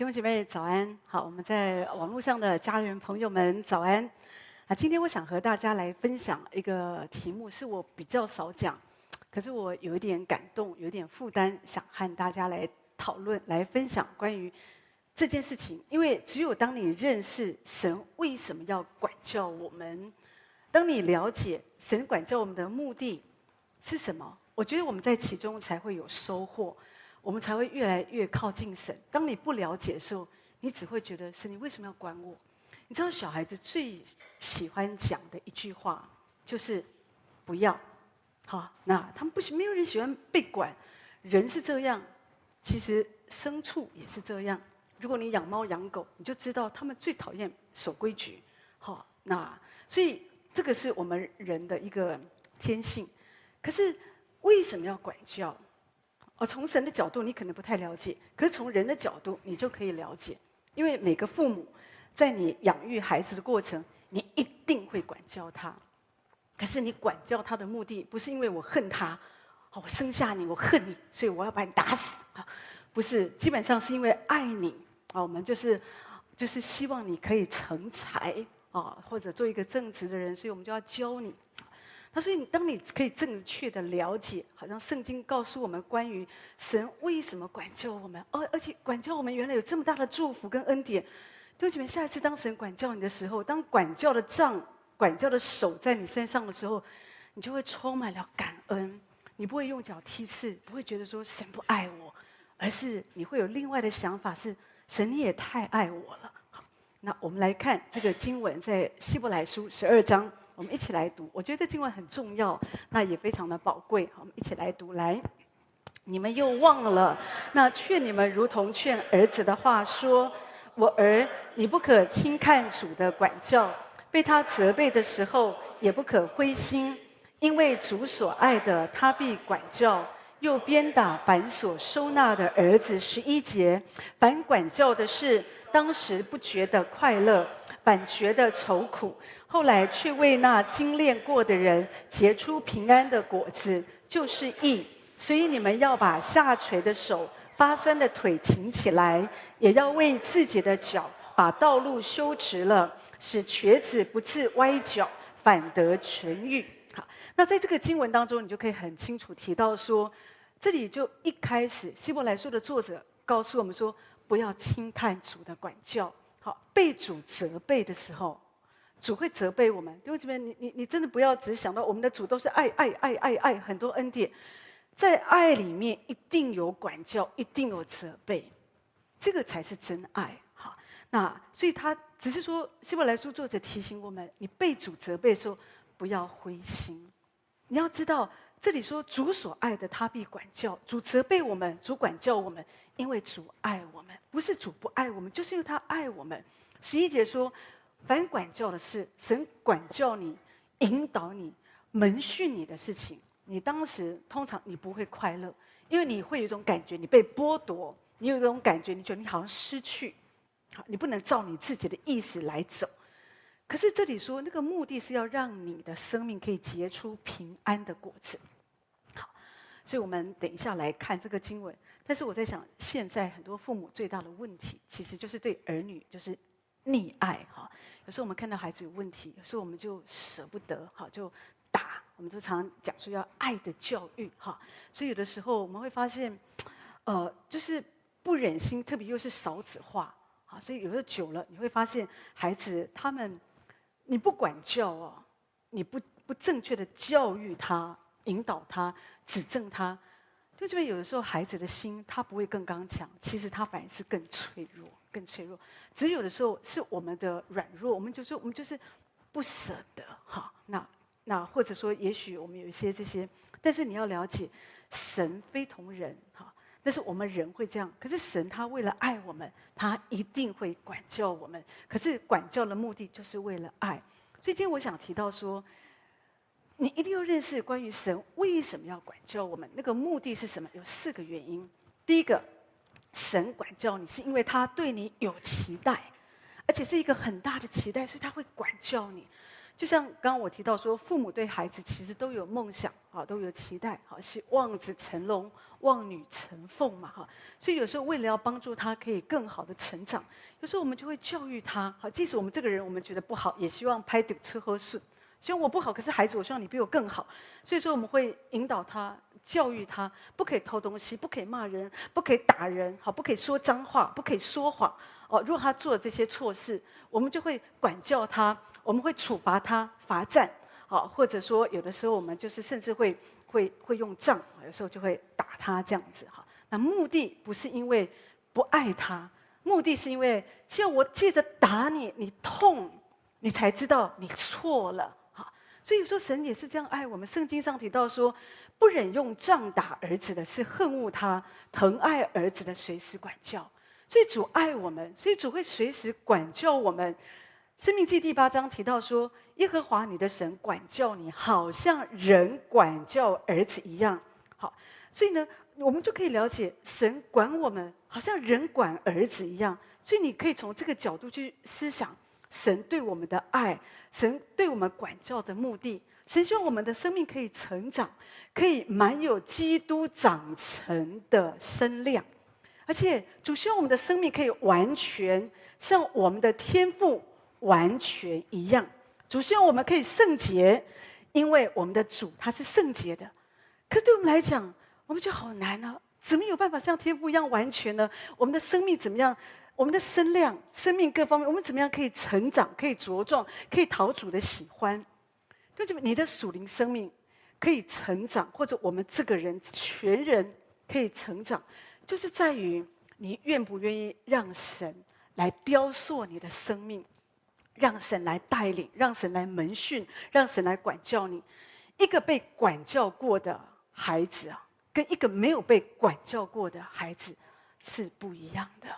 弟兄姐妹早安，好，我们在网络上的家人朋友们早安。啊，今天我想和大家来分享一个题目，是我比较少讲，可是我有一点感动，有点负担，想和大家来讨论、来分享关于这件事情。因为只有当你认识神为什么要管教我们，当你了解神管教我们的目的是什么，我觉得我们在其中才会有收获。我们才会越来越靠近神。当你不了解的时候，你只会觉得神，你为什么要管我？你知道小孩子最喜欢讲的一句话就是“不要”。好，那他们不喜，没有人喜欢被管。人是这样，其实牲畜也是这样。如果你养猫养狗，你就知道他们最讨厌守规矩。好，那所以这个是我们人的一个天性。可是为什么要管教？哦，从神的角度你可能不太了解，可是从人的角度你就可以了解，因为每个父母在你养育孩子的过程，你一定会管教他。可是你管教他的目的不是因为我恨他，哦，我生下你我恨你，所以我要把你打死啊，不是，基本上是因为爱你啊，我们就是就是希望你可以成才啊，或者做一个正直的人，所以我们就要教你。他说：“你，当你可以正确的了解，好像圣经告诉我们关于神为什么管教我们，而而且管教我们原来有这么大的祝福跟恩典。弟兄姐妹，下一次当神管教你的时候，当管教的杖、管教的手在你身上的时候，你就会充满了感恩。你不会用脚踢刺，不会觉得说神不爱我，而是你会有另外的想法：是神你也太爱我了。好，那我们来看这个经文，在希伯来书十二章。我们一起来读，我觉得这经文很重要，那也非常的宝贵。好，我们一起来读。来，你们又忘了那劝你们如同劝儿子的话说：“我儿，你不可轻看主的管教，被他责备的时候也不可灰心，因为主所爱的，他必管教，又鞭打反所收纳的儿子。”十一节，反管教的是，当时不觉得快乐，反觉得愁苦。后来却为那精炼过的人结出平安的果子，就是义。所以你们要把下垂的手、发酸的腿挺起来，也要为自己的脚把道路修直了，使瘸子不致歪脚，反得痊愈。好，那在这个经文当中，你就可以很清楚提到说，这里就一开始希伯来书的作者告诉我们说，不要轻看主的管教。好，被主责备的时候。主会责备我们，弟兄姊妹，你你你真的不要只想到我们的主都是爱爱爱爱爱很多恩典，在爱里面一定有管教，一定有责备，这个才是真爱。好，那所以他只是说，希伯来书作者提醒我们，你被主责备的时候不要灰心，你要知道这里说主所爱的他必管教，主责备我们，主管教我们，因为主爱我们，不是主不爱我们，就是因为他爱我们。十一节说。凡管教的事，神管教你、引导你、门训你的事情，你当时通常你不会快乐，因为你会有一种感觉，你被剥夺，你有一种感觉，你觉得你好像失去，好，你不能照你自己的意思来走。可是这里说，那个目的是要让你的生命可以结出平安的果子。好，所以我们等一下来看这个经文。但是我在想，现在很多父母最大的问题，其实就是对儿女就是。溺爱哈，有时候我们看到孩子有问题，有时候我们就舍不得哈，就打。我们就常常讲说要爱的教育哈，所以有的时候我们会发现，呃，就是不忍心，特别又是少子化啊，所以有时候久了你会发现孩子他们，你不管教哦，你不不正确的教育他、引导他、指正他，就这边有的时候孩子的心他不会更刚强，其实他反而是更脆弱。更脆弱，只有的时候是我们的软弱，我们就说我们就是不舍得哈。那那或者说，也许我们有一些这些，但是你要了解，神非同人哈。但是我们人会这样，可是神他为了爱我们，他一定会管教我们。可是管教的目的就是为了爱。所以今天我想提到说，你一定要认识关于神为什么要管教我们，那个目的是什么？有四个原因。第一个。神管教你，是因为他对你有期待，而且是一个很大的期待，所以他会管教你。就像刚刚我提到说，父母对孩子其实都有梦想啊，都有期待，好，是望子成龙、望女成凤嘛，哈。所以有时候为了要帮助他可以更好的成长，有时候我们就会教育他，好，即使我们这个人我们觉得不好，也希望拍点吃喝顺。希望我不好，可是孩子，我希望你比我更好。所以说我们会引导他、教育他，不可以偷东西，不可以骂人，不可以打人，好，不可以说脏话，不可以说谎。哦，如果他做了这些错事，我们就会管教他。我们会处罚他，罚站，好，或者说有的时候我们就是甚至会会会用杖，有时候就会打他这样子哈。那目的不是因为不爱他，目的是因为希望我借着打你，你痛，你才知道你错了哈。所以说神也是这样爱我们。圣经上提到说，不忍用杖打儿子的是恨恶他，疼爱儿子的随时管教。所以主爱我们，所以主会随时管教我们。生命记第八章提到说：“耶和华你的神管教你，好像人管教儿子一样。”好，所以呢，我们就可以了解神管我们，好像人管儿子一样。所以你可以从这个角度去思想神对我们的爱，神对我们管教的目的。神希望我们的生命可以成长，可以满有基督长成的身量，而且主希望我们的生命可以完全像我们的天赋。完全一样，主希望我们可以圣洁，因为我们的主他是圣洁的。可是对我们来讲，我们就好难啊！怎么有办法像天赋一样完全呢？我们的生命怎么样？我们的身量、生命各方面，我们怎么样可以成长、可以茁壮、可以讨主的喜欢？对不对？你的属灵生命可以成长，或者我们这个人全人可以成长，就是在于你愿不愿意让神来雕塑你的生命。让神来带领，让神来门训，让神来管教你。一个被管教过的孩子啊，跟一个没有被管教过的孩子是不一样的。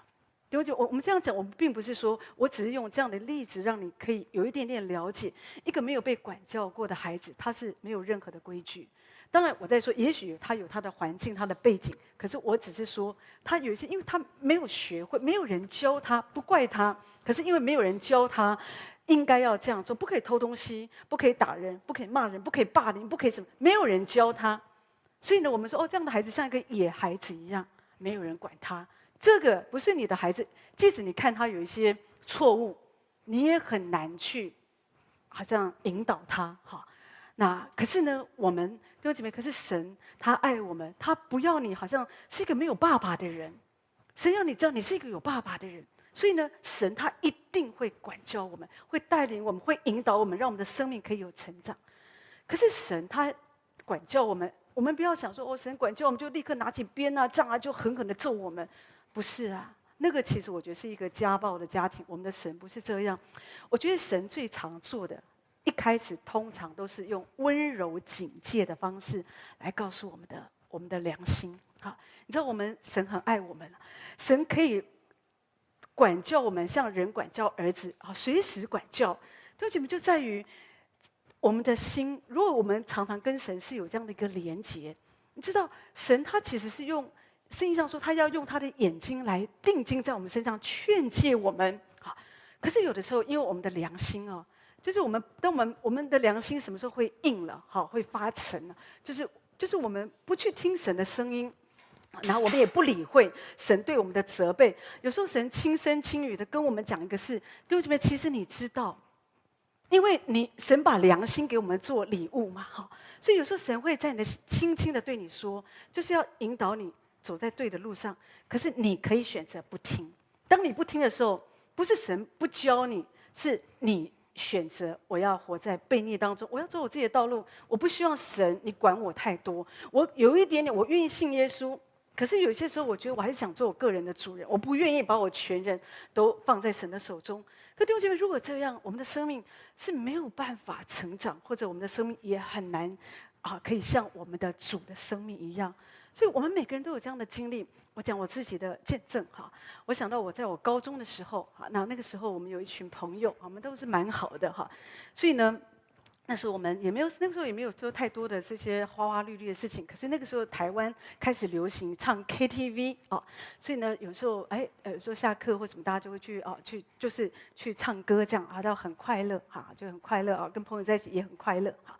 对不对？我我们这样讲，我们并不是说我只是用这样的例子让你可以有一点点了解。一个没有被管教过的孩子，他是没有任何的规矩。当然，我在说，也许他有他的环境、他的背景，可是我只是说，他有一些，因为他没有学会，没有人教他，不怪他。可是因为没有人教他，应该要这样做，不可以偷东西，不可以打人，不可以骂人，不可以霸凌，不可以什么，没有人教他。所以呢，我们说，哦，这样的孩子像一个野孩子一样，没有人管他。这个不是你的孩子，即使你看他有一些错误，你也很难去，好像引导他，哈。那可是呢，我们弟兄姐妹，可是神他爱我们，他不要你好像是一个没有爸爸的人，神要你知道你是一个有爸爸的人。所以呢，神他一定会管教我们，会带领我们，会引导我们，让我们的生命可以有成长。可是神他管教我们，我们不要想说哦，神管教我们就立刻拿起鞭啊、杖啊，就狠狠的揍我们，不是啊。那个其实我觉得是一个家暴的家庭，我们的神不是这样。我觉得神最常做的。一开始通常都是用温柔警戒的方式来告诉我们的我们的良心。好，你知道我们神很爱我们，神可以管教我们，像人管教儿子啊，随时管教。对，姐妹就在于我们的心。如果我们常常跟神是有这样的一个连结，你知道神他其实是用圣经上说，他要用他的眼睛来定睛在我们身上，劝诫我们。好，可是有的时候，因为我们的良心哦。就是我们，当我们我们的良心什么时候会硬了？好，会发沉了。就是就是我们不去听神的声音，然后我们也不理会神对我们的责备。有时候神轻声轻语的跟我们讲一个事，弟兄姐妹，其实你知道，因为你神把良心给我们做礼物嘛，好，所以有时候神会在你的轻轻的对你说，就是要引导你走在对的路上。可是你可以选择不听。当你不听的时候，不是神不教你，是你。选择我要活在悖逆当中，我要走我自己的道路。我不希望神你管我太多。我有一点点，我愿意信耶稣，可是有些时候，我觉得我还是想做我个人的主人。我不愿意把我全人都放在神的手中。可弟兄姐妹，如果这样，我们的生命是没有办法成长，或者我们的生命也很难啊，可以像我们的主的生命一样。所以我们每个人都有这样的经历。我讲我自己的见证哈，我想到我在我高中的时候，哈，那那个时候我们有一群朋友，我们都是蛮好的哈，所以呢，那时候我们也没有，那个时候也没有做太多的这些花花绿绿的事情。可是那个时候台湾开始流行唱 KTV 啊，所以呢，有时候哎，有时候下课或什么，大家就会去啊，去就是去唱歌这样啊，都很快乐哈，就很快乐啊，跟朋友在一起也很快乐哈。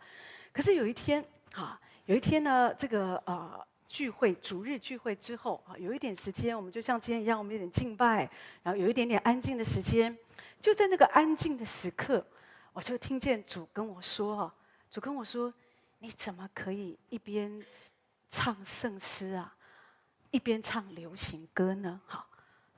可是有一天啊，有一天呢，这个啊聚会逐日聚会之后啊，有一点时间，我们就像今天一样，我们有点敬拜，然后有一点点安静的时间，就在那个安静的时刻。我就听见主跟我说：“哈，主跟我说，你怎么可以一边唱圣诗啊，一边唱流行歌呢？”哈，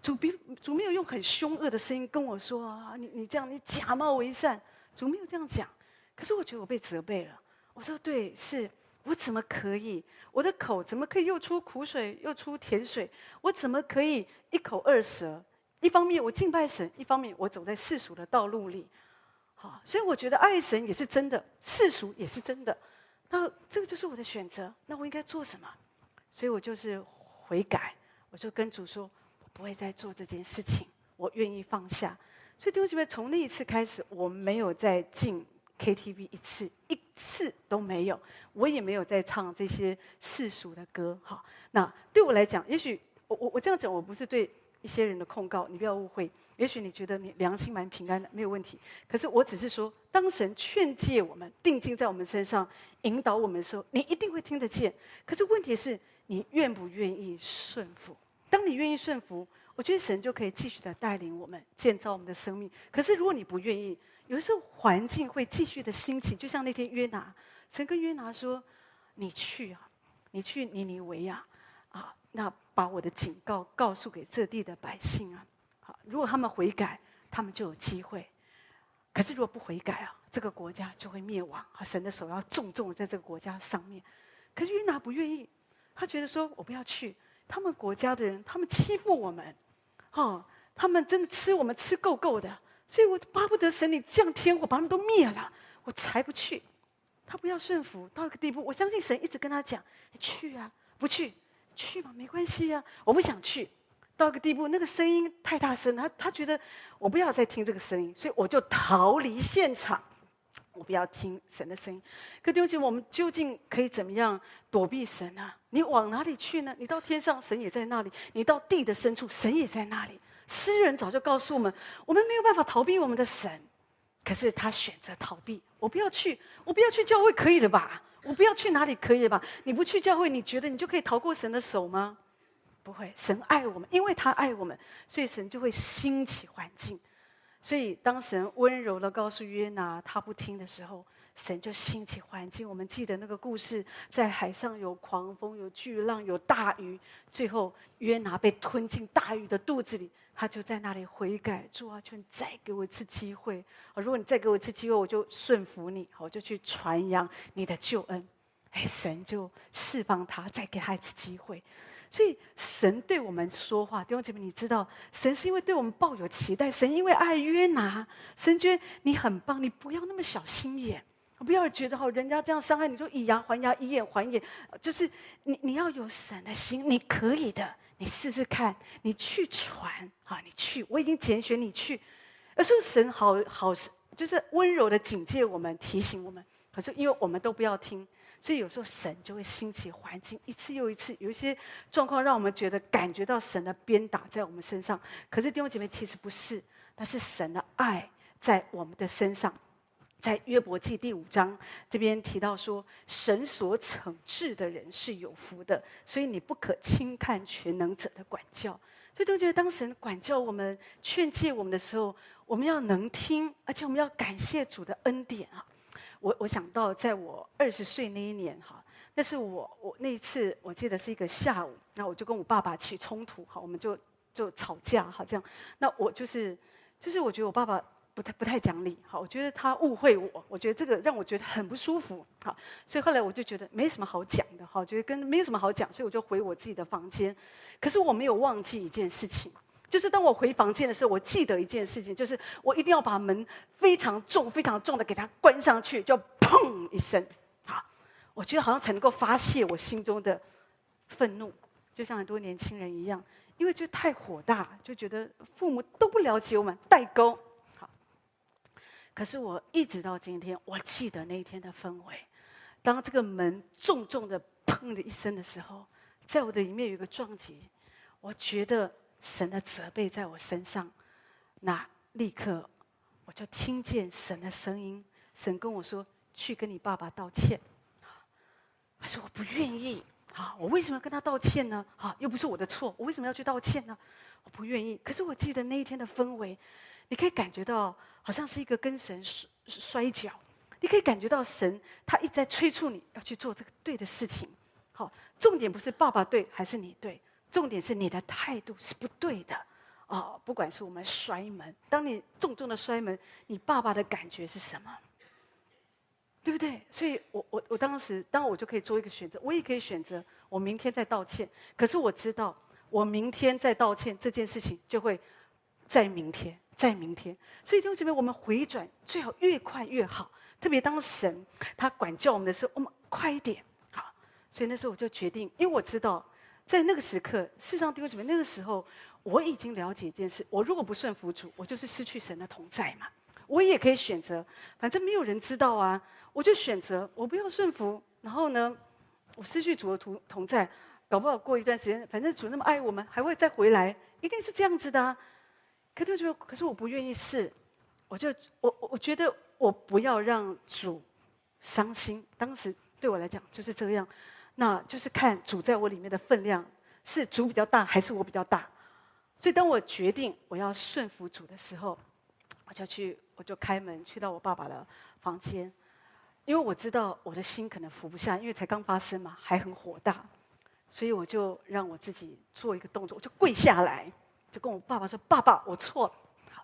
主比主没有用很凶恶的声音跟我说：“，你你这样，你假冒为善。”主没有这样讲，可是我觉得我被责备了。我说：“对，是我怎么可以？我的口怎么可以又出苦水又出甜水？我怎么可以一口二舌？一方面我敬拜神，一方面我走在世俗的道路里。”好，所以我觉得爱神也是真的，世俗也是真的。那这个就是我的选择。那我应该做什么？所以我就是悔改，我就跟主说，我不会再做这件事情，我愿意放下。所以弟兄姐妹，从那一次开始，我没有再进 KTV 一次，一次都没有。我也没有在唱这些世俗的歌。好，那对我来讲，也许我我我这样讲，我不是对。一些人的控告，你不要误会。也许你觉得你良心蛮平安的，没有问题。可是我只是说，当神劝诫我们、定睛在我们身上、引导我们的时候，你一定会听得见。可是问题是你愿不愿意顺服？当你愿意顺服，我觉得神就可以继续的带领我们、建造我们的生命。可是如果你不愿意，有时候环境会继续的兴起，就像那天约拿，神跟约拿说：“你去啊，你去尼尼维亚，啊，那。”把我的警告告诉给这地的百姓啊！好，如果他们悔改，他们就有机会；可是如果不悔改啊，这个国家就会灭亡啊。神的手要重重的在这个国家上面。可是约拿不愿意，他觉得说：“我不要去，他们国家的人，他们欺负我们，哦，他们真的吃我们吃够够的，所以我巴不得神你降天火把他们都灭了，我才不去。”他不要顺服到一个地步，我相信神一直跟他讲：“你去啊，不去。”去吧，没关系、啊，我不想去。到一个地步，那个声音太大声，他他觉得我不要再听这个声音，所以我就逃离现场。我不要听神的声音。可弟兄姐，我们究竟可以怎么样躲避神呢、啊？你往哪里去呢？你到天上，神也在那里；你到地的深处，神也在那里。诗人早就告诉我们，我们没有办法逃避我们的神，可是他选择逃避。我不要去，我不要去教会，可以了吧？我不要去哪里可以了吧？你不去教会，你觉得你就可以逃过神的手吗？不会，神爱我们，因为他爱我们，所以神就会兴起环境。所以当神温柔的告诉约拿他不听的时候，神就兴起环境。我们记得那个故事，在海上有狂风、有巨浪、有大鱼，最后约拿被吞进大鱼的肚子里。他就在那里悔改，主啊，求你再给我一次机会啊！如果你再给我一次机会，我就顺服你，我就去传扬你的救恩。哎，神就释放他，再给他一次机会。所以神对我们说话，弟兄姐妹，你知道，神是因为对我们抱有期待，神因为爱约拿，神觉得你很棒，你不要那么小心眼，不要觉得哈，人家这样伤害你就以牙还牙，以眼还眼，就是你你要有神的心，你可以的。你试试看，你去传啊！你去，我已经拣选你去。而是神好好，就是温柔的警戒我们，提醒我们。可是因为我们都不要听，所以有时候神就会兴起环境，一次又一次，有一些状况让我们觉得感觉到神的鞭打在我们身上。可是弟兄姐妹，其实不是，那是神的爱在我们的身上。在约伯记第五章这边提到说，神所惩治的人是有福的，所以你不可轻看全能者的管教。所以都觉得，当神管教我们、劝诫我们的时候，我们要能听，而且我们要感谢主的恩典啊！我我想到，在我二十岁那一年哈，那是我我那一次，我记得是一个下午，那我就跟我爸爸起冲突，哈，我们就就吵架，哈，这样。那我就是就是我觉得我爸爸。不太不太讲理，好，我觉得他误会我，我觉得这个让我觉得很不舒服，好，所以后来我就觉得没什么好讲的，好，觉得跟没有什么好讲，所以我就回我自己的房间。可是我没有忘记一件事情，就是当我回房间的时候，我记得一件事情，就是我一定要把门非常重、非常重的给它关上去，就砰一声，好，我觉得好像才能够发泄我心中的愤怒，就像很多年轻人一样，因为就太火大，就觉得父母都不了解我们，代沟。可是我一直到今天，我记得那一天的氛围。当这个门重重的砰的一声的时候，在我的里面有一个撞击，我觉得神的责备在我身上。那立刻我就听见神的声音，神跟我说：“去跟你爸爸道歉。”可是我不愿意。啊，我为什么要跟他道歉呢？啊，又不是我的错，我为什么要去道歉呢？我不愿意。可是我记得那一天的氛围，你可以感觉到，好像是一个跟神摔摔跤，你可以感觉到神他一直在催促你要去做这个对的事情。好，重点不是爸爸对还是你对，重点是你的态度是不对的。啊，不管是我们摔门，当你重重的摔门，你爸爸的感觉是什么？对不对？所以我我我当时，当我就可以做一个选择，我也可以选择我明天再道歉。可是我知道，我明天再道歉这件事情就会在明天，在明天。所以弟兄姊妹，我们回转最好越快越好。特别当神他管教我们的时候，我们快一点。好，所以那时候我就决定，因为我知道在那个时刻，事实上弟兄姊妹，那个时候我已经了解一件事：我如果不顺服主，我就是失去神的同在嘛。我也可以选择，反正没有人知道啊。我就选择我不要顺服，然后呢，我失去主的同同在，搞不好过一段时间，反正主那么爱我们，还会再回来，一定是这样子的啊。可是就可是我不愿意试，我就我我觉得我不要让主伤心。当时对我来讲就是这样，那就是看主在我里面的分量，是主比较大还是我比较大。所以当我决定我要顺服主的时候，我就去，我就开门去到我爸爸的房间。因为我知道我的心可能服不下，因为才刚发生嘛，还很火大，所以我就让我自己做一个动作，我就跪下来，就跟我爸爸说：“爸爸，我错了。”好，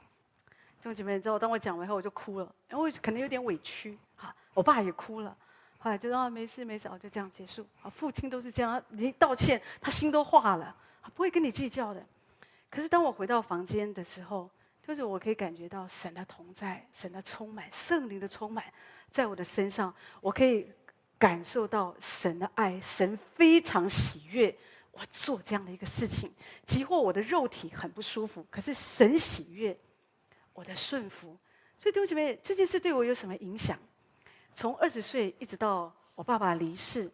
弟兄姐妹，你知道，当我讲完后，我就哭了，因为可能有点委屈。哈，我爸也哭了，后来就说：“没事没事，就这样结束。”啊，父亲都是这样，你道歉，他心都化了，不会跟你计较的。可是当我回到房间的时候，就是我可以感觉到神的同在，神的充满，圣灵的充满。在我的身上，我可以感受到神的爱，神非常喜悦我做这样的一个事情。即或我的肉体很不舒服，可是神喜悦我的顺服。所以弟兄姐妹，这件事对我有什么影响？从二十岁一直到我爸爸离世，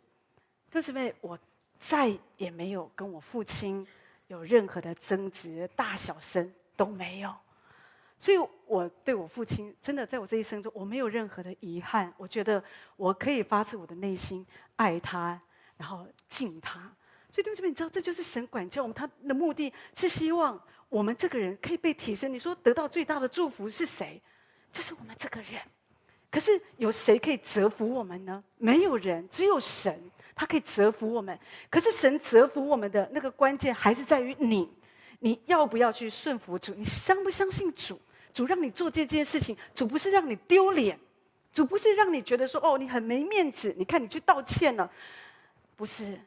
弟兄姐妹，我再也没有跟我父亲有任何的争执，大小声都没有。所以，我对我父亲真的，在我这一生中，我没有任何的遗憾。我觉得我可以发自我的内心爱他，然后敬他。所以，弟兄们，你知道，这就是神管教我们，他的目的是希望我们这个人可以被提升。你说得到最大的祝福是谁？就是我们这个人。可是有谁可以折服我们呢？没有人，只有神，他可以折服我们。可是神折服我们的那个关键，还是在于你，你要不要去顺服主？你相不相信主？主让你做这件事情，主不是让你丢脸，主不是让你觉得说哦，你很没面子。你看你去道歉了，不是，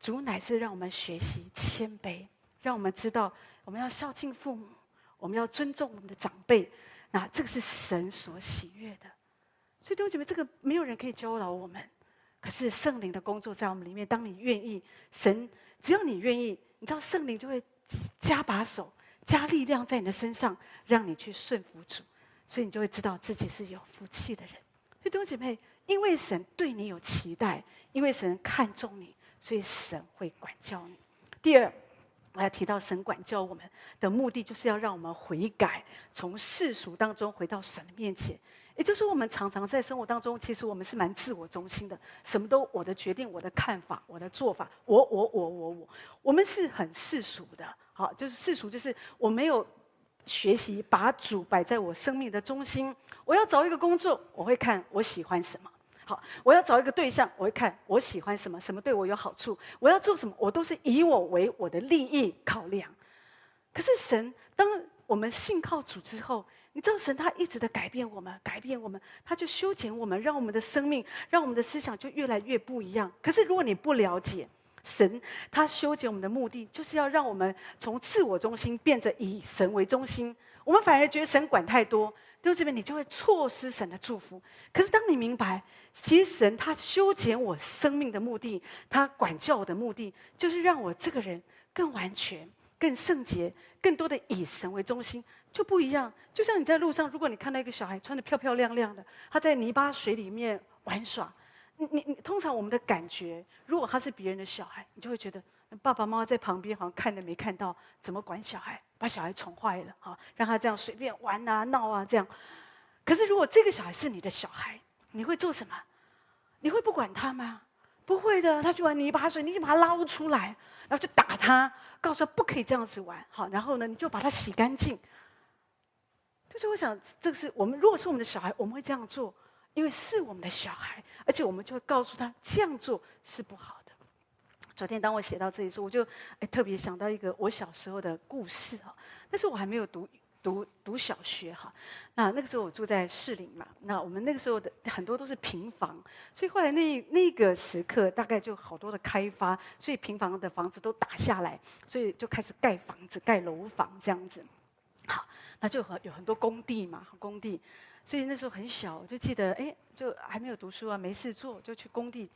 主乃是让我们学习谦卑，让我们知道我们要孝敬父母，我们要尊重我们的长辈。那这个是神所喜悦的。所以弟兄姐妹，这个没有人可以教导我们，可是圣灵的工作在我们里面。当你愿意，神只要你愿意，你知道圣灵就会加把手。加力量在你的身上，让你去顺服主，所以你就会知道自己是有福气的人。所以弟兄姐妹，因为神对你有期待，因为神看重你，所以神会管教你。第二，我要提到神管教我们的目的，就是要让我们悔改，从世俗当中回到神的面前。也就是我们常常在生活当中，其实我们是蛮自我中心的，什么都我的决定、我的看法、我的做法，我我我我我，我们是很世俗的。好，就是世俗，就是我没有学习把主摆在我生命的中心。我要找一个工作，我会看我喜欢什么。好，我要找一个对象，我会看我喜欢什么，什么对我有好处。我要做什么，我都是以我为我的利益考量。可是神，当我们信靠主之后，你知道神他一直的改变我们，改变我们，他就修剪我们，让我们的生命，让我们的思想就越来越不一样。可是如果你不了解，神他修剪我们的目的，就是要让我们从自我中心变成以神为中心。我们反而觉得神管太多，就这边你就会错失神的祝福。可是当你明白，其实神他修剪我生命的目的，他管教我的目的，就是让我这个人更完全、更圣洁，更多的以神为中心，就不一样。就像你在路上，如果你看到一个小孩穿得漂漂亮亮的，他在泥巴水里面玩耍，你你你，通常我们的感觉，如果他是别人的小孩，你就会觉得爸爸妈妈在旁边好像看都没看到，怎么管小孩，把小孩宠坏了，哈，让他这样随便玩啊闹啊这样。可是如果这个小孩是你的小孩，你会做什么？你会不管他吗？不会的，他去玩泥巴水，你就把他捞出来，然后就打他，告诉他不可以这样子玩。好，然后呢，你就把他洗干净。就是我想，这个是我们如果是我们的小孩，我们会这样做，因为是我们的小孩，而且我们就会告诉他这样做是不好的。昨天当我写到这里的时，我就哎特别想到一个我小时候的故事啊，但是我还没有读。读读小学哈，那那个时候我住在士林嘛，那我们那个时候的很多都是平房，所以后来那那个时刻大概就好多的开发，所以平房的房子都打下来，所以就开始盖房子、盖楼房这样子。好，那就很有很多工地嘛，工地，所以那时候很小，就记得哎，就还没有读书啊，没事做就去工地。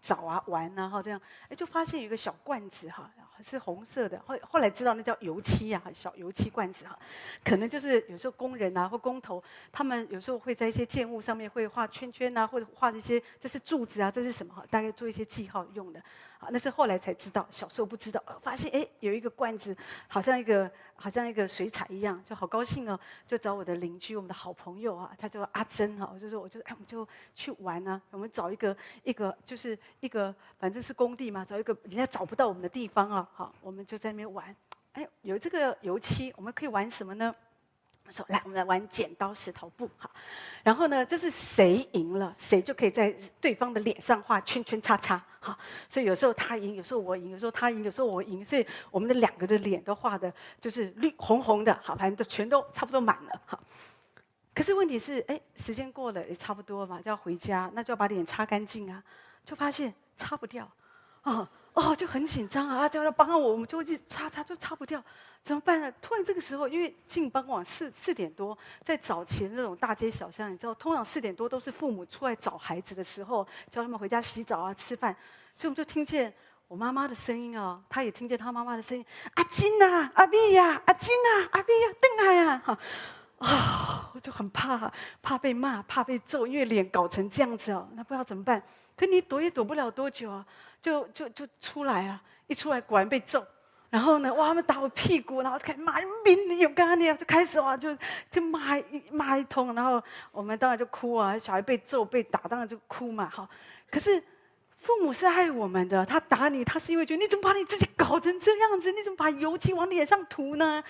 找啊玩啊哈这样，哎就发现有一个小罐子哈，是红色的。后后来知道那叫油漆呀，小油漆罐子哈，可能就是有时候工人啊或工头，他们有时候会在一些建物上面会画圈圈啊，或者画一些这是柱子啊，这是什么哈？大概做一些记号用的。啊，那是后来才知道，小时候不知道。发现哎，有一个罐子，好像一个好像一个水彩一样，就好高兴哦。就找我的邻居，我们的好朋友啊，他叫阿珍哈，我就说我就哎，我们就去玩啊。我们找一个一个就是一个反正是工地嘛，找一个人家找不到我们的地方啊，好，我们就在那边玩。哎，有这个油漆，我们可以玩什么呢？说来，我们来玩剪刀石头布哈，然后呢，就是谁赢了，谁就可以在对方的脸上画圈圈叉叉哈。所以有时候他赢，有时候我赢，有时候他赢，有时候我赢。所以我们的两个的脸都画的，就是绿红红的，好，反正都全都差不多满了哈。可是问题是，哎，时间过了也差不多嘛，就要回家，那就要把脸擦干净啊，就发现擦不掉，啊。哦，就很紧张啊！叫他帮我，我们就会去擦擦，就擦不掉，怎么办呢？突然这个时候，因为近傍晚四四点多，在早前那种大街小巷，你知道，通常四点多都是父母出来找孩子的时候，叫他们回家洗澡啊、吃饭，所以我就听见我妈妈的声音啊，他也听见他妈妈的声音：“阿金呐，阿碧呀，阿金呐，阿碧呀，邓海呀！”哈啊，我就很怕，怕被骂，怕被揍，因为脸搞成这样子哦，那不知道怎么办。可你躲也躲不了多久啊。就就就出来啊！一出来果然被揍，然后呢，哇，他们打我屁股，然后开始骂，明有干你啊，就开始哇，就就骂一骂一通，然后我们当然就哭啊，小孩被揍被打，当然就哭嘛，好。可是父母是爱我们的，他打你，他是因为觉得你怎么把你自己搞成这样子？你怎么把油漆往脸上涂呢？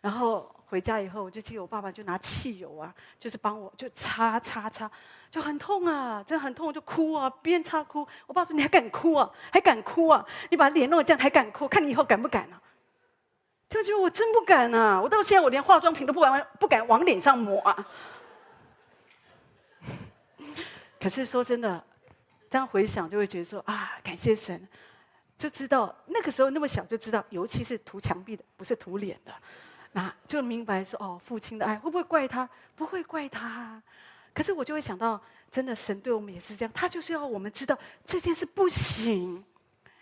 然后回家以后，我就记得我爸爸就拿汽油啊，就是帮我就擦擦擦。就很痛啊，真的很痛，就哭啊，边擦哭。我爸说：“你还敢哭啊？还敢哭啊？你把脸弄得这样还敢哭？看你以后敢不敢啊？”就觉得我真不敢啊！我到现在我连化妆品都不敢，不敢往脸上抹啊。可是说真的，这样回想就会觉得说啊，感谢神，就知道那个时候那么小就知道，尤其是涂墙壁的，不是涂脸的。那就明白说哦，父亲的爱会不会怪他？不会怪他。可是我就会想到，真的神对我们也是这样，他就是要我们知道这件事不行，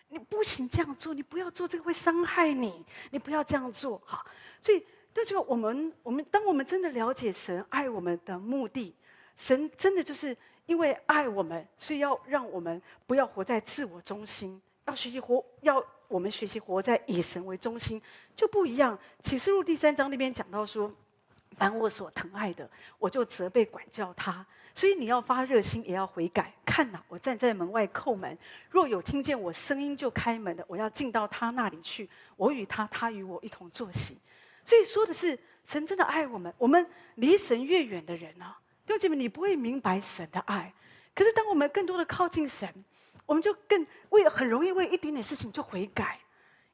你不行这样做，你不要做这个会伤害你，你不要这样做哈。所以，这就我们我们当我们真的了解神爱我们的目的，神真的就是因为爱我们，所以要让我们不要活在自我中心，要学习活，要我们学习活在以神为中心，就不一样。启示录第三章那边讲到说。凡我所疼爱的，我就责备管教他。所以你要发热心，也要悔改。看哪，我站在门外叩门，若有听见我声音就开门的，我要进到他那里去。我与他，他与我一同坐席。所以说的是，神真的爱我们。我们离神越远的人啊，弟兄姐妹，你不会明白神的爱。可是当我们更多的靠近神，我们就更为很容易为一点点事情就悔改。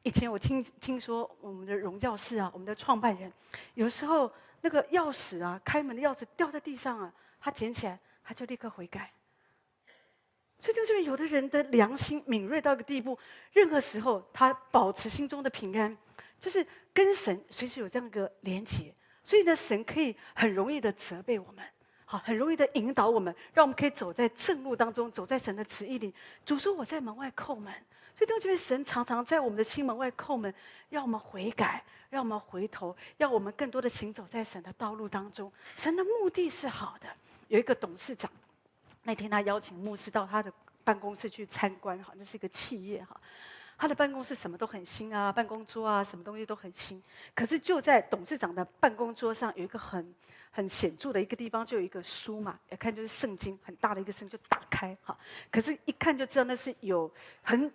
以前我听听说我们的荣教士啊，我们的创办人，有时候。那个钥匙啊，开门的钥匙掉在地上啊，他捡起来，他就立刻悔改。所以就这边有的人的良心敏锐到一个地步，任何时候他保持心中的平安，就是跟神随时有这样一个连结。所以呢，神可以很容易的责备我们，好，很容易的引导我们，让我们可以走在正路当中，走在神的旨意里。主说我在门外叩门。所以弟兄姐妹，神常常在我们的心门外叩门，要我们悔改，让我们回头，要我们更多的行走在神的道路当中。神的目的是好的。有一个董事长，那天他邀请牧师到他的办公室去参观，哈，那是一个企业，哈。他的办公室什么都很新啊，办公桌啊，什么东西都很新。可是就在董事长的办公桌上，有一个很很显著的一个地方，就有一个书嘛，一看就是圣经，很大的一个圣经，就打开哈。可是，一看就知道那是有很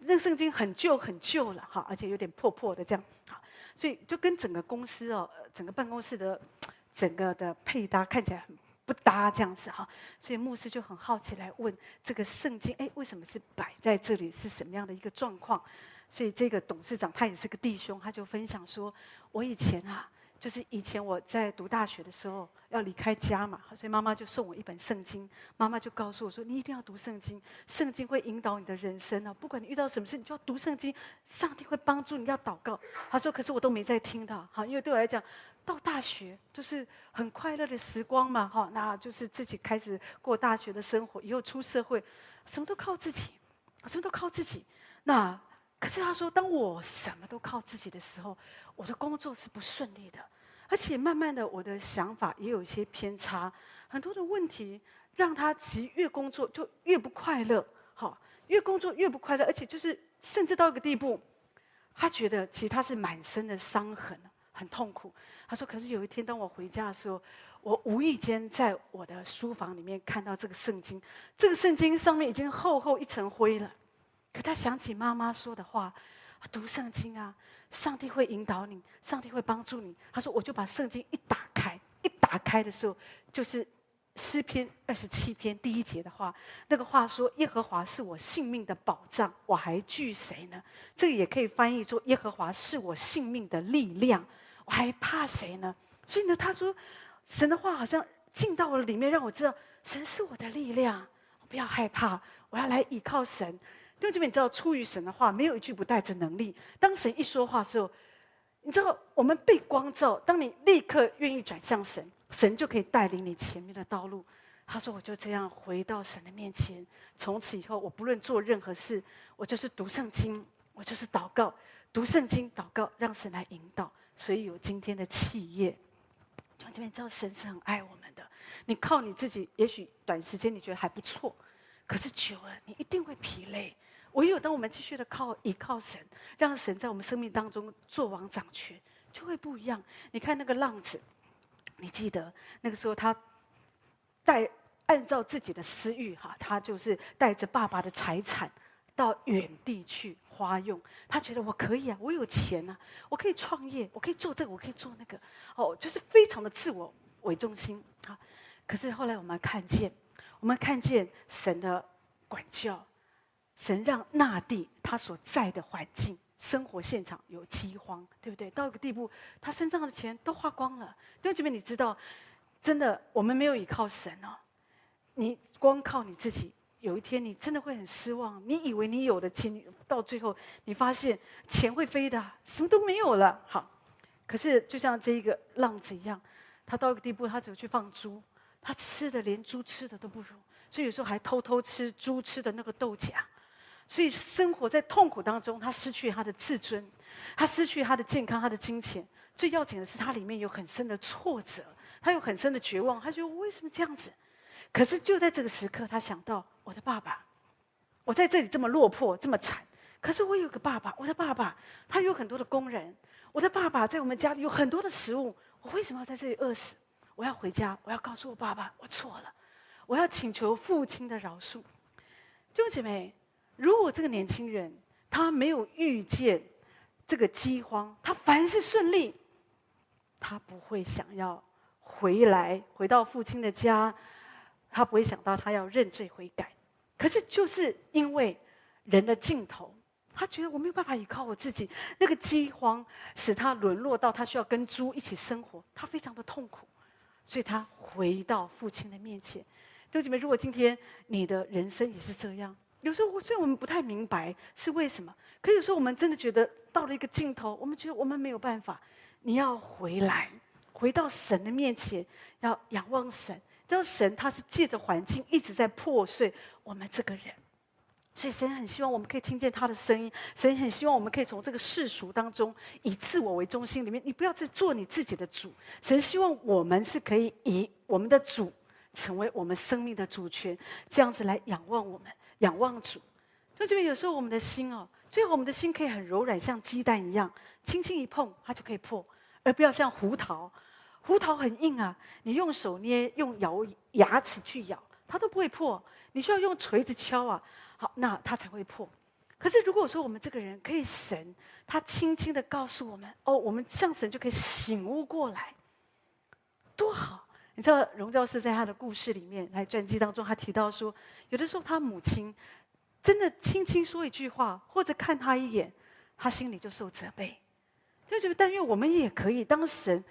那圣经很旧很旧了哈，而且有点破破的这样。好，所以就跟整个公司哦，整个办公室的整个的配搭看起来很。不搭这样子哈，所以牧师就很好奇来问这个圣经，哎，为什么是摆在这里？是什么样的一个状况？所以这个董事长他也是个弟兄，他就分享说：“我以前啊，就是以前我在读大学的时候要离开家嘛，所以妈妈就送我一本圣经，妈妈就告诉我说：你一定要读圣经，圣经会引导你的人生啊，不管你遇到什么事，你就要读圣经，上帝会帮助你，要祷告。”他说：“可是我都没在听的，哈，因为对我来讲。”到大学就是很快乐的时光嘛，哈，那就是自己开始过大学的生活。以后出社会，什么都靠自己，什么都靠自己。那可是他说，当我什么都靠自己的时候，我的工作是不顺利的，而且慢慢的我的想法也有一些偏差，很多的问题让他其实越工作就越不快乐，哈，越工作越不快乐，而且就是甚至到一个地步，他觉得其实他是满身的伤痕。很痛苦，他说：“可是有一天，当我回家的时候，我无意间在我的书房里面看到这个圣经。这个圣经上面已经厚厚一层灰了。可他想起妈妈说的话，读圣经啊，上帝会引导你，上帝会帮助你。他说，我就把圣经一打开，一打开的时候，就是诗篇二十七篇第一节的话。那个话说：耶和华是我性命的保障，我还惧谁呢？这个也可以翻译说：耶和华是我性命的力量。”我还怕谁呢？所以呢，他说，神的话好像进到了里面，让我知道神是我的力量。我不要害怕，我要来倚靠神。因为这边你知道，出于神的话，没有一句不带着能力。当神一说话的时候，你知道我们被光照。当你立刻愿意转向神，神就可以带领你前面的道路。他说，我就这样回到神的面前。从此以后，我不论做任何事，我就是读圣经，我就是祷告，读圣经，祷告，让神来引导。所以有今天的企业，从这边知道神是很爱我们的。你靠你自己，也许短时间你觉得还不错，可是久了你一定会疲累。唯有当我们继续的靠依靠神，让神在我们生命当中作王掌权，就会不一样。你看那个浪子，你记得那个时候他带按照自己的私欲哈，他就是带着爸爸的财产到远地去。花用，他觉得我可以啊，我有钱啊，我可以创业，我可以做这个，我可以做那个，哦，就是非常的自我为中心啊。可是后来我们看见，我们看见神的管教，神让那地他所在的环境、生活现场有饥荒，对不对？到一个地步，他身上的钱都花光了。弟兄姐妹，你知道，真的，我们没有依靠神哦，你光靠你自己。有一天你真的会很失望，你以为你有的钱，到最后你发现钱会飞的，什么都没有了。好，可是就像这一个浪子一样，他到一个地步，他只有去放猪，他吃的连猪吃的都不如，所以有时候还偷偷吃猪吃的那个豆荚，所以生活在痛苦当中，他失去他的自尊，他失去他的健康，他的金钱。最要紧的是，他里面有很深的挫折，他有很深的绝望，他觉得我为什么这样子？可是就在这个时刻，他想到我的爸爸，我在这里这么落魄，这么惨。可是我有个爸爸，我的爸爸他有很多的工人，我的爸爸在我们家里有很多的食物。我为什么要在这里饿死？我要回家，我要告诉我爸爸，我错了，我要请求父亲的饶恕。弟兄姐妹，如果这个年轻人他没有遇见这个饥荒，他凡事顺利，他不会想要回来，回到父亲的家。他不会想到他要认罪悔改，可是就是因为人的尽头，他觉得我没有办法依靠我自己，那个饥荒使他沦落到他需要跟猪一起生活，他非常的痛苦，所以他回到父亲的面前。弟兄姐妹，如果今天你的人生也是这样，有时候虽然我们不太明白是为什么，可有时候我们真的觉得到了一个尽头，我们觉得我们没有办法，你要回来，回到神的面前，要仰望神。知道神他是借着环境一直在破碎我们这个人，所以神很希望我们可以听见他的声音，神很希望我们可以从这个世俗当中以自我为中心里面，你不要再做你自己的主。神希望我们是可以以我们的主成为我们生命的主权，这样子来仰望我们，仰望主。就这边有时候我们的心哦，最后我们的心可以很柔软，像鸡蛋一样，轻轻一碰它就可以破，而不要像胡桃，胡桃很硬啊，你用手捏，用咬牙齿去咬，它都不会破。你需要用锤子敲啊。好，那它才会破。可是如果说我们这个人可以神，他轻轻的告诉我们，哦，我们向神就可以醒悟过来，多好！你知道荣教师在他的故事里面，来传记当中，他提到说，有的时候他母亲真的轻轻说一句话，或者看他一眼，他心里就受责备。就觉得，但愿我们也可以，当神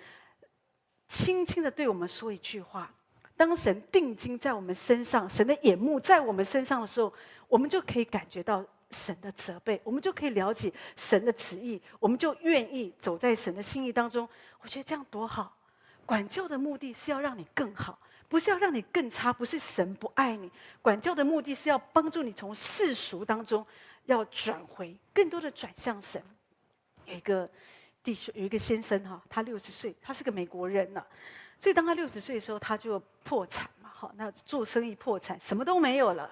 轻轻的对我们说一句话，当神定睛在我们身上，神的眼目在我们身上的时候。我们就可以感觉到神的责备，我们就可以了解神的旨意，我们就愿意走在神的心意当中。我觉得这样多好！管教的目的是要让你更好，不是要让你更差，不是神不爱你。管教的目的是要帮助你从世俗当中要转回，更多的转向神。有一个弟兄，有一个先生哈，他六十岁，他是个美国人呐，所以当他六十岁的时候，他就破产嘛，好，那做生意破产，什么都没有了。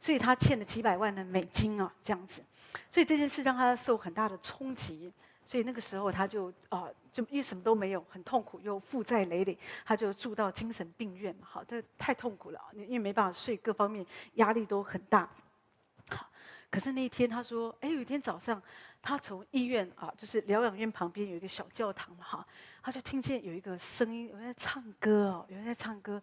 所以他欠了几百万的美金啊，这样子，所以这件事让他受很大的冲击。所以那个时候他就啊，就因为什么都没有，很痛苦，又负债累累，他就住到精神病院。好，这太痛苦了，因为没办法睡，各方面压力都很大。好，可是那一天他说，哎，有一天早上，他从医院啊，就是疗养院旁边有一个小教堂嘛，哈，他就听见有一个声音，有人在唱歌哦，有人在唱歌。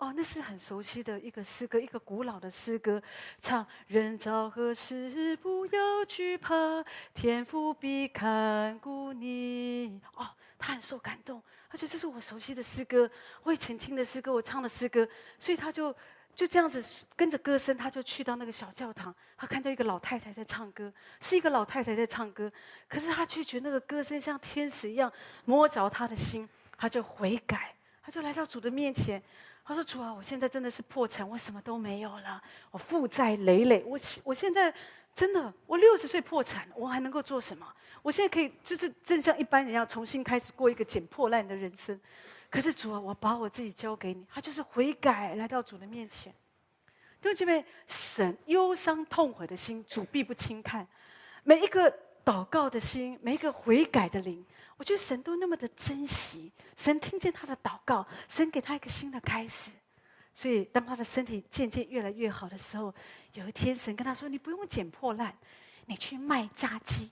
哦，那是很熟悉的一个诗歌，一个古老的诗歌，唱“人遭何事不要惧怕，天父必看顾你”。哦，他很受感动，他觉得这是我熟悉的诗歌，我以前听的诗歌，我唱的诗歌，所以他就就这样子跟着歌声，他就去到那个小教堂，他看到一个老太太在唱歌，是一个老太太在唱歌，可是他却觉得那个歌声像天使一样摸着他的心，他就悔改，他就来到主的面前。他说：“主啊，我现在真的是破产，我什么都没有了，我负债累累。我我现在真的，我六十岁破产，我还能够做什么？我现在可以就是正像一般人一样，重新开始过一个捡破烂的人生。可是主啊，我把我自己交给你。他就是悔改，来到主的面前。弟兄姐妹，神忧伤痛悔的心，主必不轻看。每一个祷告的心，每一个悔改的灵。”我觉得神都那么的珍惜，神听见他的祷告，神给他一个新的开始。所以当他的身体渐渐越来越好的时候，有一天神跟他说：“你不用捡破烂，你去卖炸鸡。”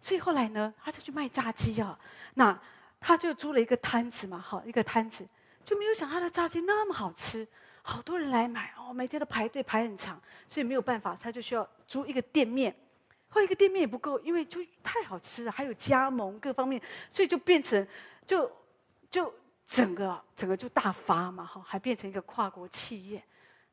所以后来呢，他就去卖炸鸡啊。那他就租了一个摊子嘛，好一个摊子，就没有想他的炸鸡那么好吃，好多人来买哦，每天都排队排很长，所以没有办法，他就需要租一个店面。后一个店面也不够，因为就太好吃了，还有加盟各方面，所以就变成就就整个整个就大发嘛，哈，还变成一个跨国企业。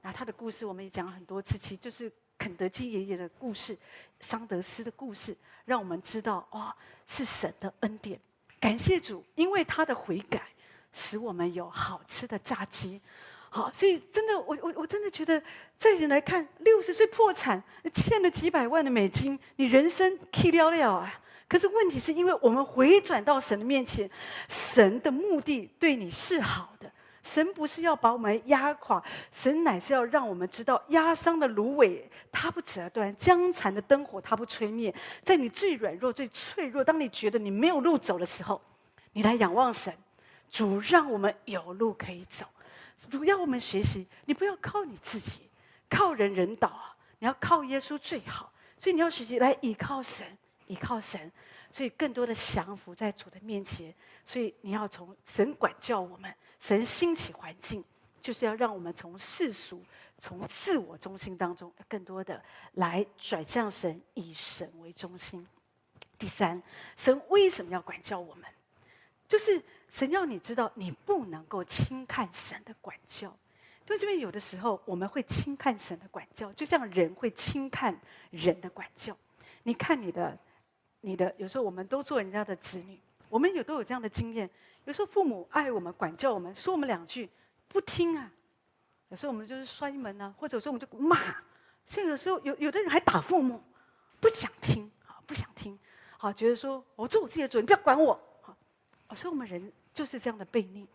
那他的故事我们也讲了很多次，其实就是肯德基爷爷的故事，桑德斯的故事，让我们知道哇，是神的恩典，感谢主，因为他的悔改，使我们有好吃的炸鸡。好，所以真的，我我我真的觉得，在人来看，六十岁破产，欠了几百万的美金，你人生去了了啊！可是问题是因为我们回转到神的面前，神的目的对你是好的，神不是要把我们压垮，神乃是要让我们知道，压伤的芦苇它不折断，江残的灯火它不吹灭。在你最软弱、最脆弱，当你觉得你没有路走的时候，你来仰望神，主让我们有路可以走。主要我们学习，你不要靠你自己，靠人人倒啊！你要靠耶稣最好，所以你要学习来倚靠神，倚靠神，所以更多的降服在主的面前。所以你要从神管教我们，神兴起环境，就是要让我们从世俗、从自我中心当中，更多的来转向神，以神为中心。第三，神为什么要管教我们？就是。神要你知道，你不能够轻看神的管教。就这边有的时候，我们会轻看神的管教，就像人会轻看人的管教。你看你的，你的，有时候我们都做人家的子女，我们有都有这样的经验。有时候父母爱我们，管教我们，说我们两句不听啊。有时候我们就是摔门啊，或者有时候我们就骂，所以有时候有有的人还打父母，不想听啊，不想听，好，觉得说我做我自己的主，你不要管我，好，所以我们人就是这样的悖逆。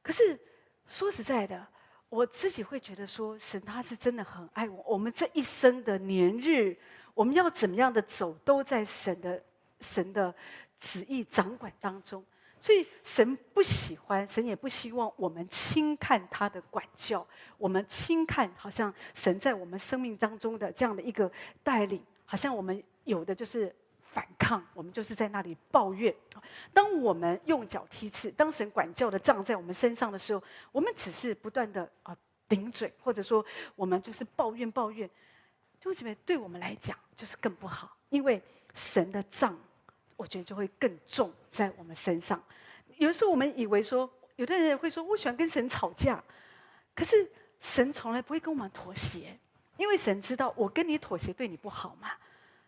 可是说实在的，我自己会觉得说，神他是真的很爱我，我们这一生的年日，我们要怎么样的走，都在神的神的旨意掌管当中。所以神不喜欢，神也不希望我们轻看他的管教，我们轻看好像神在我们生命当中的这样的一个带领，好像我们有的就是反抗，我们就是在那里抱怨。当我们用脚踢刺，当神管教的杖在我们身上的时候，我们只是不断的啊顶嘴，或者说我们就是抱怨抱怨，就这边对我们来讲就是更不好，因为神的杖。我觉得就会更重在我们身上。有时候我们以为说，有的人会说，我喜欢跟神吵架，可是神从来不会跟我们妥协，因为神知道我跟你妥协对你不好嘛，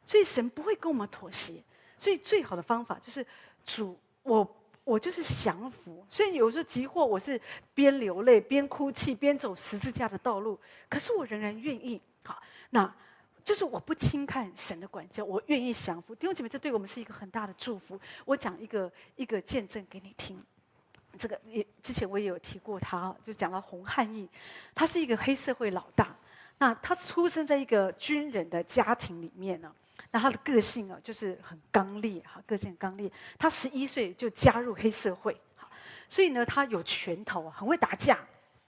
所以神不会跟我们妥协。所以最好的方法就是主，我我就是降服。所以有时候急祸，我是边流泪边哭泣边走十字架的道路，可是我仍然愿意。好，那。就是我不轻看神的管教，我愿意降服。弟兄姐妹，这对我们是一个很大的祝福。我讲一个一个见证给你听。这个也之前我也有提过他，就讲到洪汉义，他是一个黑社会老大。那他出生在一个军人的家庭里面呢。那他的个性啊，就是很刚烈哈，个性很刚烈。他十一岁就加入黑社会，所以呢，他有拳头，很会打架，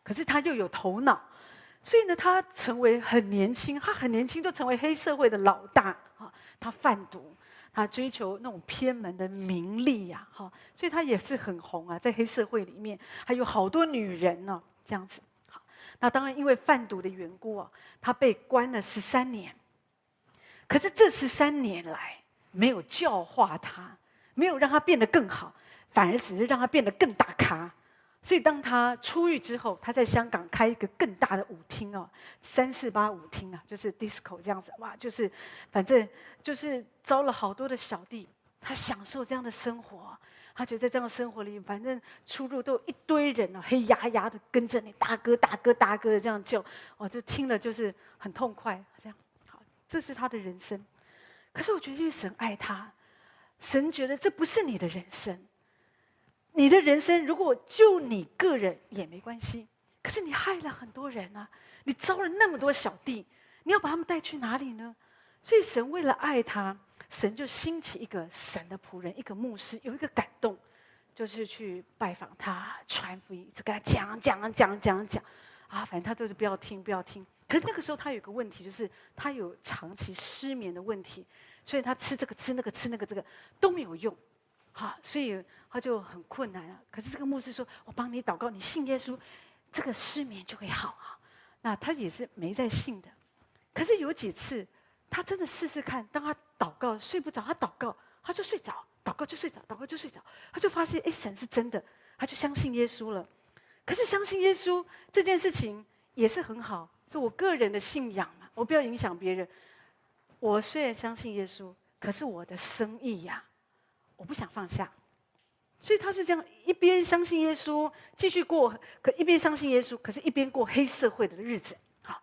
可是他又有头脑。所以呢，他成为很年轻，他很年轻就成为黑社会的老大啊！他贩毒，他追求那种偏门的名利呀，哈！所以他也是很红啊，在黑社会里面还有好多女人呢，这样子。好，那当然因为贩毒的缘故啊，他被关了十三年。可是这十三年来没有教化他，没有让他变得更好，反而只是让他变得更大咖。所以，当他出狱之后，他在香港开一个更大的舞厅哦，三四八舞厅啊，就是 disco 这样子，哇，就是反正就是招了好多的小弟，他享受这样的生活，他觉得在这样的生活里，反正出入都有一堆人啊，黑压压的跟着你，大哥大哥大哥的这样叫，我就听了就是很痛快，这样，这是他的人生。可是我觉得，因为神爱他，神觉得这不是你的人生。你的人生如果就你个人也没关系，可是你害了很多人啊！你招了那么多小弟，你要把他们带去哪里呢？所以神为了爱他，神就兴起一个神的仆人，一个牧师，有一个感动，就是去拜访他，传福音，就跟他讲讲讲讲讲，啊，反正他就是不要听不要听。可是那个时候他有个问题，就是他有长期失眠的问题，所以他吃这个吃那个吃那个这个都没有用。好，所以他就很困难了。可是这个牧师说：“我帮你祷告，你信耶稣，这个失眠就会好啊。”那他也是没在信的。可是有几次，他真的试试看，当他祷告睡不着，他祷告他就睡着，祷告就睡着，祷告就睡着，他就发现哎，神是真的，他就相信耶稣了。可是相信耶稣这件事情也是很好，是我个人的信仰嘛，我不要影响别人。我虽然相信耶稣，可是我的生意呀。我不想放下，所以他是这样一边相信耶稣，继续过，可一边相信耶稣，可是一边过黑社会的日子。好，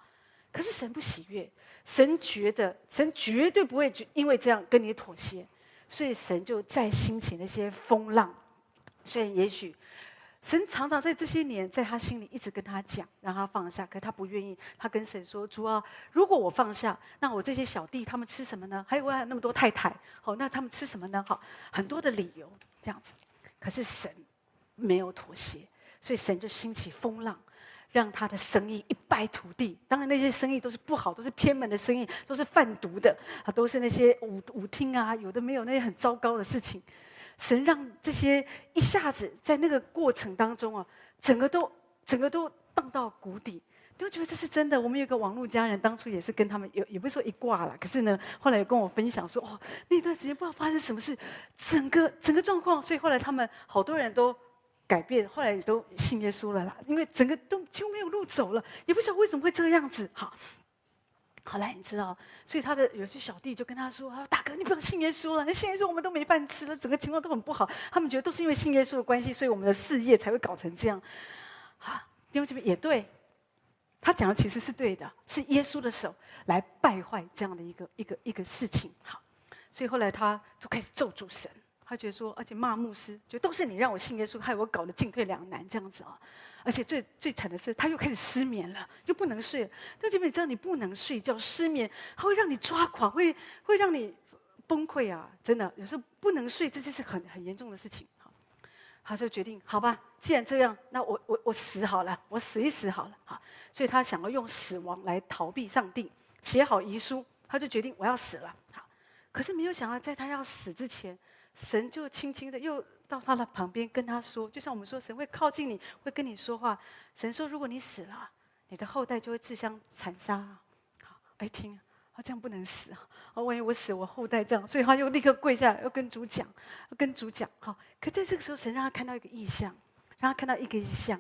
可是神不喜悦，神觉得神绝对不会因为这样跟你妥协，所以神就再兴起那些风浪。虽然也许。神常常在这些年，在他心里一直跟他讲，让他放下，可他不愿意。他跟神说：“主啊，如果我放下，那我这些小弟他们吃什么呢？还有我还有那么多太太，好，那他们吃什么呢？好，很多的理由这样子。可是神没有妥协，所以神就兴起风浪，让他的生意一败涂地。当然那些生意都是不好，都是偏门的生意，都是贩毒的啊，都是那些舞舞厅啊，有的没有那些很糟糕的事情。”神让这些一下子在那个过程当中啊，整个都整个都荡到谷底。都觉得这是真的。我们有个网络家人，当初也是跟他们有，也不是说一挂了，可是呢，后来有跟我分享说，哦，那段时间不知道发生什么事，整个整个状况，所以后来他们好多人都改变，后来也都信耶稣了啦。因为整个都几乎没有路走了，也不晓得为什么会这个样子。好。后来你知道，所以他的有些小弟就跟他说：“啊大哥，你不要信耶稣了，你信耶稣我们都没饭吃了，整个情况都很不好。他们觉得都是因为信耶稣的关系，所以我们的事业才会搞成这样。”啊，弟兄姐妹也对，他讲的其实是对的，是耶稣的手来败坏这样的一个一个一个事情。好，所以后来他就开始咒诅神，他觉得说，而且骂牧师，就都是你让我信耶稣，害我搞得进退两难这样子啊。而且最最惨的是，他又开始失眠了，又不能睡了。弟兄姐妹，你知道你不能睡觉、失眠，它会让你抓狂，会会让你崩溃啊！真的，有时候不能睡，这就是很很严重的事情。他就决定，好吧，既然这样，那我我我死好了，我死一死好了，好，所以他想要用死亡来逃避上帝，写好遗书，他就决定我要死了，好，可是没有想到，在他要死之前，神就轻轻的又到他的旁边跟他说，就像我们说，神会靠近你，会跟你说话。神说，如果你死了，你的后代就会自相残杀。好，哎，听。啊这样不能死啊！啊，万一我死，我后代这样，所以他又立刻跪下来，要跟主讲，要跟主讲。好，可在这个时候，神让他看到一个异象，让他看到一个异象。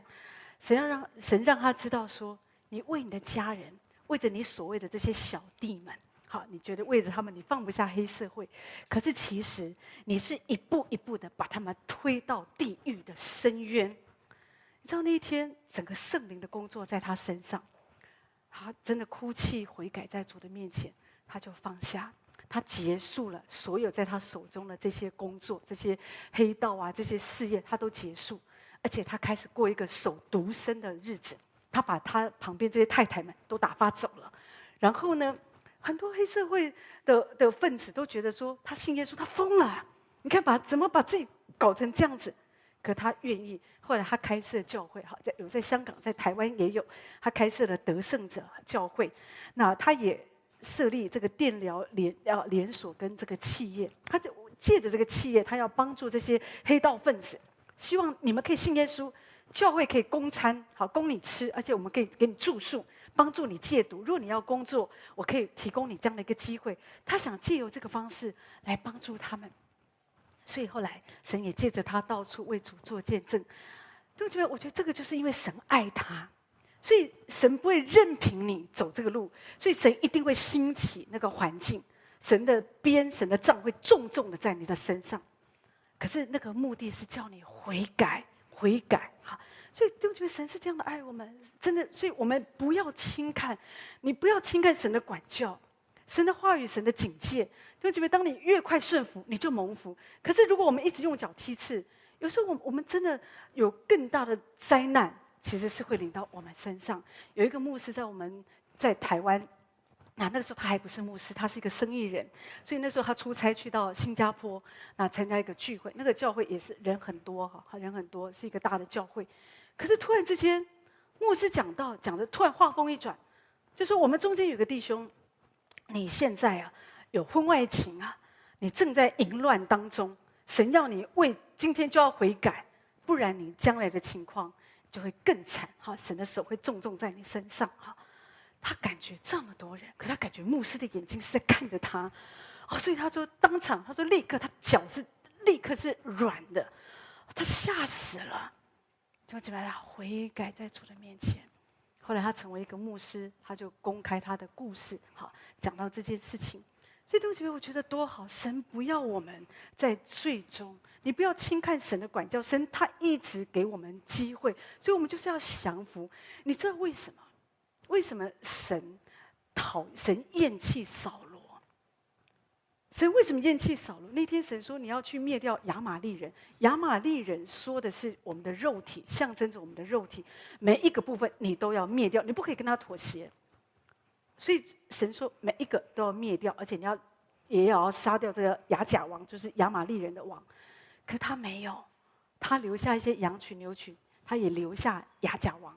神要让神让他知道说，你为你的家人，为着你所谓的这些小弟们，好，你觉得为了他们，你放不下黑社会，可是其实你是一步一步的把他们推到地狱的深渊。你知道那一天，整个圣灵的工作在他身上。他真的哭泣悔改在主的面前，他就放下，他结束了所有在他手中的这些工作，这些黑道啊，这些事业，他都结束，而且他开始过一个守独身的日子。他把他旁边这些太太们都打发走了，然后呢，很多黑社会的的分子都觉得说他信耶稣，他疯了。你看把怎么把自己搞成这样子？可他愿意，后来他开设教会，哈，在有在香港，在台湾也有，他开设了得胜者教会。那他也设立这个电疗连啊连锁跟这个企业，他就借着这个企业，他要帮助这些黑道分子，希望你们可以信耶稣，教会可以供餐，好供你吃，而且我们可以给你住宿，帮助你戒毒。如果你要工作，我可以提供你这样的一个机会。他想借由这个方式来帮助他们。所以后来，神也借着他到处为主做见证。对不对？我觉得这个就是因为神爱他，所以神不会任凭你走这个路，所以神一定会兴起那个环境，神的鞭、神的杖会重重的在你的身上。可是那个目的是叫你悔改，悔改。哈，所以对不对？神是这样的爱我们，真的。所以我们不要轻看，你不要轻看神的管教。神的话语，神的警戒，就觉得当你越快顺服，你就蒙福。可是如果我们一直用脚踢刺，有时候我我们真的有更大的灾难，其实是会临到我们身上。有一个牧师在我们在台湾，那那个时候他还不是牧师，他是一个生意人，所以那时候他出差去到新加坡，那参加一个聚会，那个教会也是人很多哈，人很多，是一个大的教会。可是突然之间，牧师讲到讲着，突然话锋一转，就说我们中间有个弟兄。你现在啊，有婚外情啊，你正在淫乱当中。神要你为今天就要悔改，不然你将来的情况就会更惨。哈，神的手会重重在你身上。哈，他感觉这么多人，可他感觉牧师的眼睛是在看着他。哦，所以他说当场，他说立刻，他脚是立刻是软的，他吓死了，就起来了，悔改在主的面前。后来他成为一个牧师，他就公开他的故事，好，讲到这件事情。所以同学们，我觉得多好！神不要我们在罪中，你不要轻看神的管教，神他一直给我们机会，所以我们就是要降服。你知道为什么？为什么神讨神厌弃扫？神为什么厌弃扫罗？那天神说，你要去灭掉亚玛力人。亚玛力人说的是我们的肉体，象征着我们的肉体，每一个部分你都要灭掉，你不可以跟他妥协。所以神说每一个都要灭掉，而且你要也要杀掉这个亚甲王，就是亚玛力人的王。可他没有，他留下一些羊群牛群，他也留下亚甲王。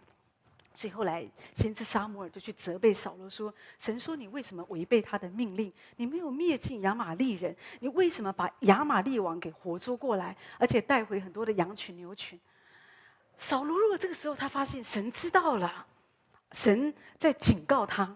所以后来，先知沙摩尔就去责备扫罗说：“神说你为什么违背他的命令？你没有灭尽亚玛利人，你为什么把亚玛利王给活捉过来，而且带回很多的羊群牛群？”扫罗如果这个时候他发现神知道了，神在警告他，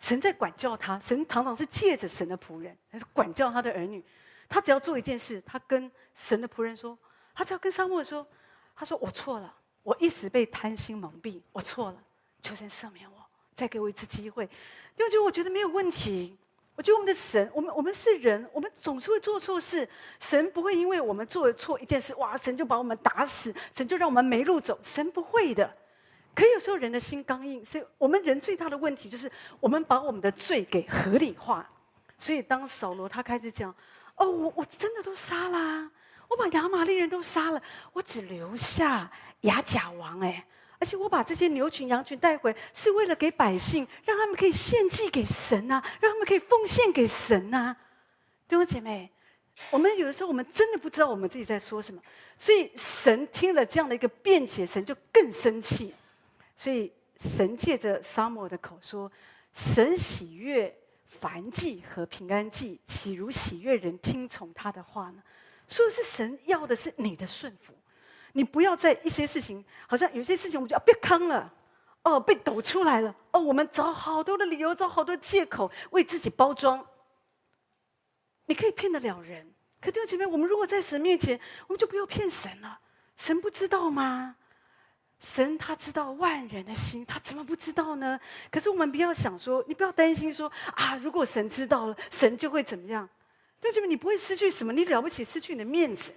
神在管教他，神常常是借着神的仆人，还是管教他的儿女。他只要做一件事，他跟神的仆人说，他只要跟沙漠说：“他说我错了。”我一时被贪心蒙蔽，我错了，求神赦免我，再给我一次机会。因为我觉得没有问题。我觉得我们的神，我们我们是人，我们总是会做错事。神不会因为我们做了错一件事，哇，神就把我们打死，神就让我们没路走。神不会的。可有时候人的心刚硬，所以我们人最大的问题就是我们把我们的罪给合理化。所以当扫罗他开始讲：“哦，我我真的都杀了，我把亚玛力人都杀了，我只留下亚甲王哎，而且我把这些牛群羊群带回，是为了给百姓，让他们可以献祭给神啊，让他们可以奉献给神啊。”弟兄姐妹，我们有的时候我们真的不知道我们自己在说什么，所以神听了这样的一个辩解，神就更生气。所以神借着撒母耳的口说：“神喜悦燔祭和平安祭，岂如喜悦人听从他的话呢？”说的是神要的是你的顺服，你不要在一些事情，好像有些事情我们就要被坑了，哦，被抖出来了，哦，我们找好多的理由，找好多借口为自己包装。你可以骗得了人，可弟兄姐妹，我们如果在神面前，我们就不要骗神了。神不知道吗？神他知道万人的心，他怎么不知道呢？可是我们不要想说，你不要担心说啊，如果神知道了，神就会怎么样？弟兄姐妹，你不会失去什么，你了不起失去你的面子，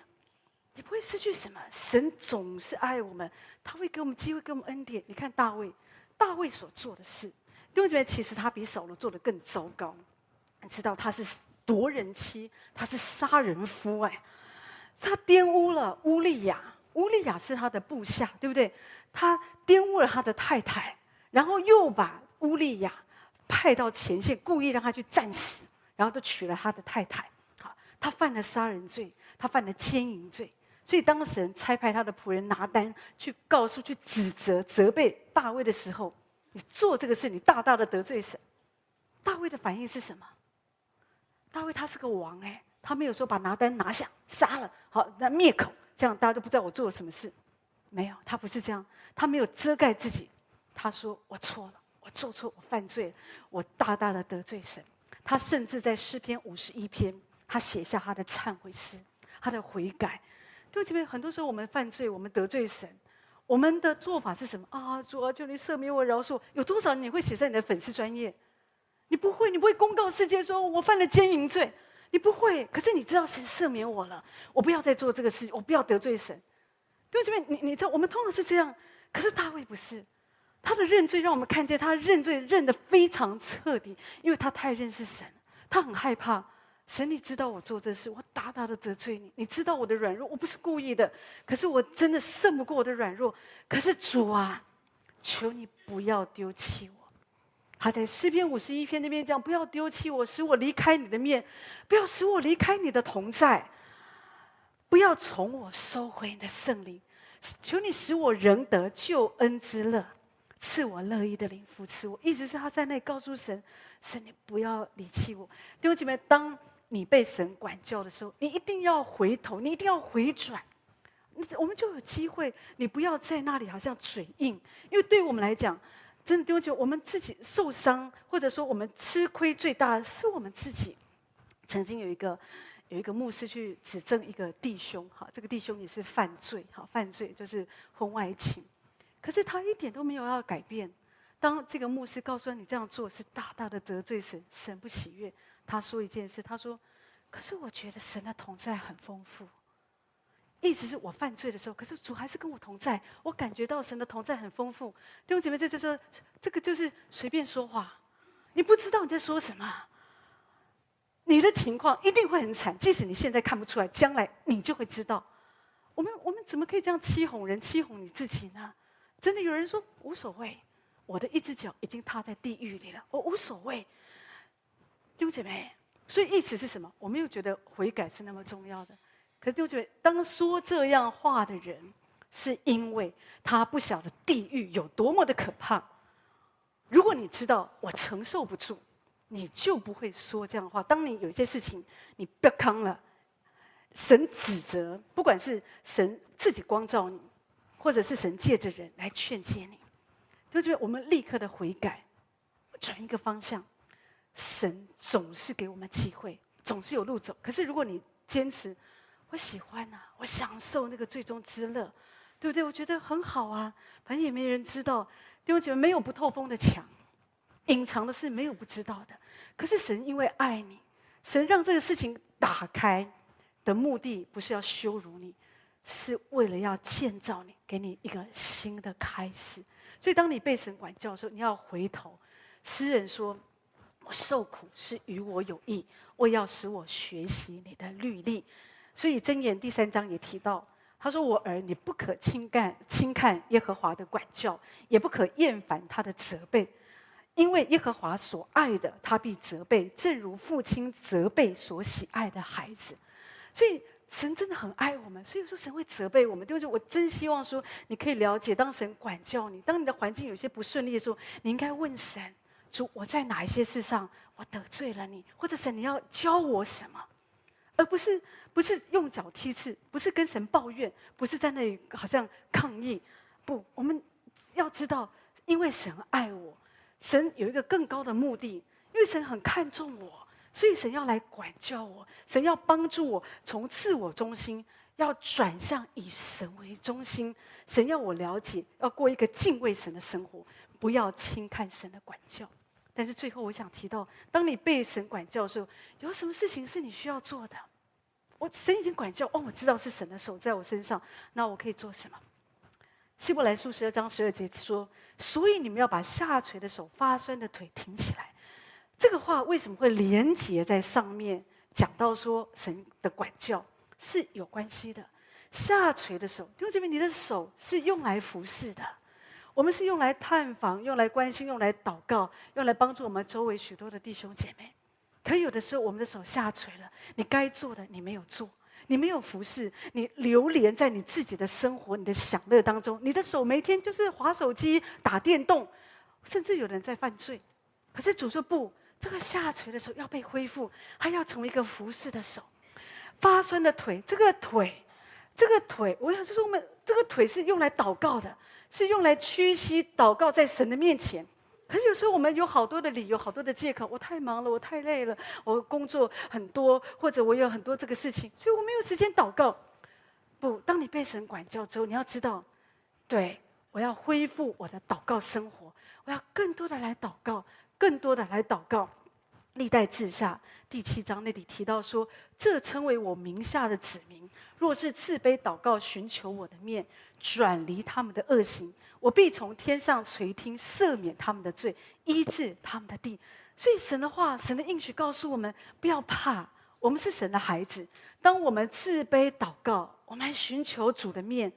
你不会失去什么。神总是爱我们，他会给我们机会，给我们恩典。你看大卫，大卫所做的事，弟兄姐妹，其实他比扫罗做的更糟糕。你知道他是夺人妻，他是杀人夫，哎，他玷污了乌利亚。乌利亚是他的部下，对不对？他玷污了他的太太，然后又把乌利亚派到前线，故意让他去战死，然后就娶了他的太太。他犯了杀人罪，他犯了奸淫罪。所以当神差派他的仆人拿单去告诉、去指责、责备大卫的时候，你做这个事，你大大的得罪神。大卫的反应是什么？大卫他是个王哎，他没有说把拿单拿下杀了，好，那灭口。这样大家都不知道我做了什么事，没有，他不是这样，他没有遮盖自己，他说我错了，我做错，我犯罪，我大大的得罪神。他甚至在诗篇五十一篇，他写下他的忏悔诗，他的悔改。对不起，很多时候我们犯罪，我们得罪神，我们的做法是什么啊？主啊，求你赦免我，饶恕。有多少人你会写在你的粉丝专页？你不会，你不会公告世界说我犯了奸淫罪。你不会，可是你知道神赦免我了，我不要再做这个事，我不要得罪神。对不起，你你知道我们通常是这样，可是大卫不是，他的认罪让我们看见他认罪认得非常彻底，因为他太认识神，他很害怕神。你知道我做这事，我大大的得罪你，你知道我的软弱，我不是故意的，可是我真的胜不过我的软弱。可是主啊，求你不要丢弃我。他在诗篇五十一篇那边讲：“不要丢弃我，使我离开你的面；不要使我离开你的同在；不要从我收回你的圣灵。求你使我仍得救恩之乐，赐我乐意的灵扶持我。”一直是他在那里告诉神：“神，你不要离弃我。”弟兄姐妹，当你被神管教的时候，你一定要回头，你一定要回转，我们就有机会。你不要在那里好像嘴硬，因为对我们来讲。真的丢弃，我们自己受伤，或者说我们吃亏最大的是我们自己。曾经有一个有一个牧师去指证一个弟兄，哈，这个弟兄也是犯罪，哈，犯罪就是婚外情，可是他一点都没有要改变。当这个牧师告诉他，你这样做是大大的得罪神，神不喜悦。他说一件事，他说：“可是我觉得神的同在很丰富。”意思是我犯罪的时候，可是主还是跟我同在，我感觉到神的同在很丰富。弟兄姐妹，这就是这个就是随便说话，你不知道你在说什么，你的情况一定会很惨。即使你现在看不出来，将来你就会知道。我们我们怎么可以这样欺哄人、欺哄你自己呢？真的有人说无所谓，我的一只脚已经踏在地狱里了，我无所谓。弟兄姐妹，所以意思是什么？我们又觉得悔改是那么重要的。可是，就觉得当说这样话的人，是因为他不晓得地狱有多么的可怕。如果你知道我承受不住，你就不会说这样的话。当你有一些事情你不康了，神指责，不管是神自己光照你，或者是神借着人来劝诫你，就觉得我们立刻的悔改，转一个方向。神总是给我们机会，总是有路走。可是如果你坚持，我喜欢啊，我享受那个最终之乐，对不对？我觉得很好啊，反正也没人知道。因为我觉得没有不透风的墙，隐藏的事没有不知道的。可是神因为爱你，神让这个事情打开的目的，不是要羞辱你，是为了要建造你，给你一个新的开始。所以当你被神管教的时候，你要回头。诗人说：“我受苦是与我有益，我要使我学习你的律例。”所以箴言第三章也提到，他说：“我儿，你不可轻干轻看耶和华的管教，也不可厌烦他的责备。”因为耶和华所爱的，他必责备，正如父亲责备所喜爱的孩子。所以神真的很爱我们，所以有时候神会责备我们。就是我真希望说，你可以了解，当神管教你，当你的环境有些不顺利的时候，你应该问神：主，我在哪一些事上我得罪了你？或者神，你要教我什么？而不是不是用脚踢刺，不是跟神抱怨，不是在那里好像抗议。不，我们要知道，因为神爱我。神有一个更高的目的，因为神很看重我，所以神要来管教我。神要帮助我从自我中心，要转向以神为中心。神要我了解，要过一个敬畏神的生活，不要轻看神的管教。但是最后，我想提到，当你被神管教的时候，有什么事情是你需要做的？我神已经管教，哦，我知道是神的手在我身上，那我可以做什么？希伯来书十二章十二节说：“所以你们要把下垂的手、发酸的腿挺起来。”这个话为什么会连结在上面？讲到说神的管教是有关系的。下垂的手，弟兄姐妹，你的手是用来服侍的。我们是用来探访、用来关心、用来祷告、用来帮助我们周围许多的弟兄姐妹。可有的时候，我们的手下垂了，你该做的你没有做。你没有服侍，你流连在你自己的生活、你的享乐当中。你的手每天就是滑手机、打电动，甚至有人在犯罪。可是主说不，这个下垂的手要被恢复，还要成为一个服侍的手。发酸的腿，这个腿，这个腿，我想就是我们这个腿是用来祷告的，是用来屈膝祷告在神的面前。可是有时候我们有好多的理由，好多的借口。我太忙了，我太累了，我工作很多，或者我有很多这个事情，所以我没有时间祷告。不，当你被神管教之后，你要知道，对，我要恢复我的祷告生活，我要更多的来祷告，更多的来祷告。历代志下第七章那里提到说：“这称为我名下的子民，若是自卑祷告，寻求我的面，转离他们的恶行。”我必从天上垂听，赦免他们的罪，医治他们的地。所以神的话，神的应许告诉我们：不要怕，我们是神的孩子。当我们自卑祷告，我们寻求主的面，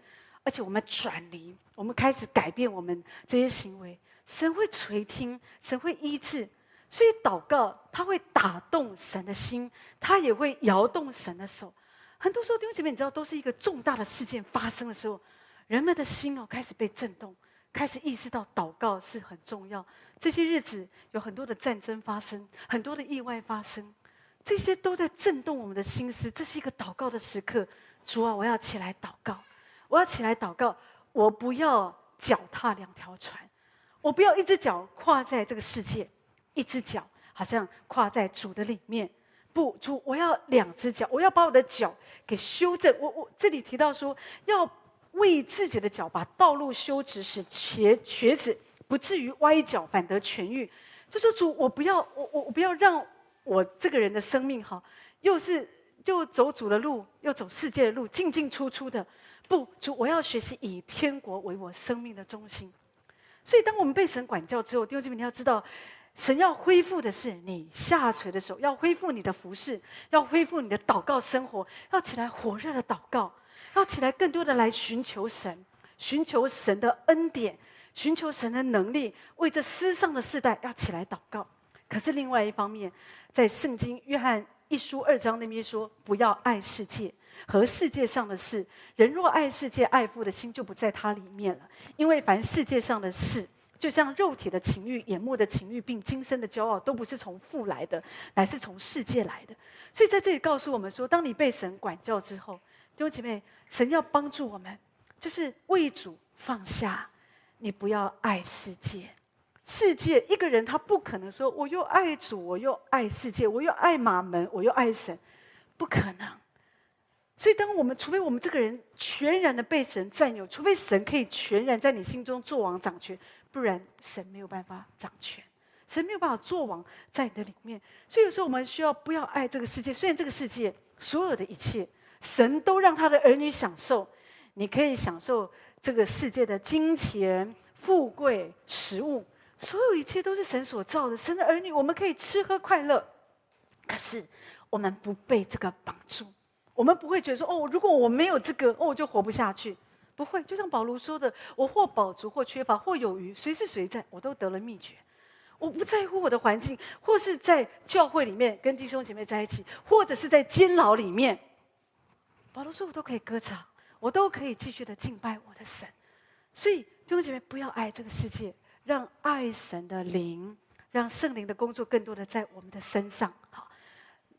而且我们转离，我们开始改变我们这些行为，神会垂听，神会医治。所以祷告，它会打动神的心，它也会摇动神的手。很多时候，弟兄姐妹，你知道，都是一个重大的事件发生的时候。人们的心哦，开始被震动，开始意识到祷告是很重要。这些日子有很多的战争发生，很多的意外发生，这些都在震动我们的心思。这是一个祷告的时刻，主啊，我要起来祷告，我要起来祷告。我不要脚踏两条船，我不要一只脚跨在这个世界，一只脚好像跨在主的里面。不，主，我要两只脚，我要把我的脚给修正。我我这里提到说要。为自己的脚把道路修直，使瘸瘸子不至于歪脚，反得痊愈。就说主，我不要，我我我不要让我这个人的生命哈，又是又走主的路，又走世界的路，进进出出的。不，主，我要学习以天国为我生命的中心。所以，当我们被神管教之后，弟兄姐妹，你要知道，神要恢复的是你下垂的手，要恢复你的服侍，要恢复你的祷告生活，要起来火热的祷告。要起来，更多的来寻求神，寻求神的恩典，寻求神的能力，为这世上的世代要起来祷告。可是另外一方面，在圣经约翰一书二章那边说，不要爱世界和世界上的事。人若爱世界，爱父的心就不在他里面了。因为凡世界上的事，就像肉体的情欲、眼目的情欲，并今生的骄傲，都不是从父来的，乃是从世界来的。所以在这里告诉我们说，当你被神管教之后，弟兄姐妹。神要帮助我们，就是为主放下。你不要爱世界，世界一个人他不可能说我又爱主，我又爱世界，我又爱马门，我又爱神，不可能。所以，当我们除非我们这个人全然的被神占有，除非神可以全然在你心中作王掌权，不然神没有办法掌权，神没有办法作王在你的里面。所以，有时候我们需要不要爱这个世界，虽然这个世界所有的一切。神都让他的儿女享受，你可以享受这个世界的金钱、富贵、食物，所有一切都是神所造的。神的儿女，我们可以吃喝快乐，可是我们不被这个绑住，我们不会觉得说：哦，如果我没有这个，哦，我就活不下去。不会，就像保罗说的：“我或饱足，或缺乏，或有余，随时随在，我都得了秘诀。我不在乎我的环境，或是在教会里面跟弟兄姐妹在一起，或者是在监牢里面。”保罗说：“我都可以歌唱，我都可以继续的敬拜我的神。”所以弟兄姐妹，不要爱这个世界，让爱神的灵，让圣灵的工作更多的在我们的身上。好，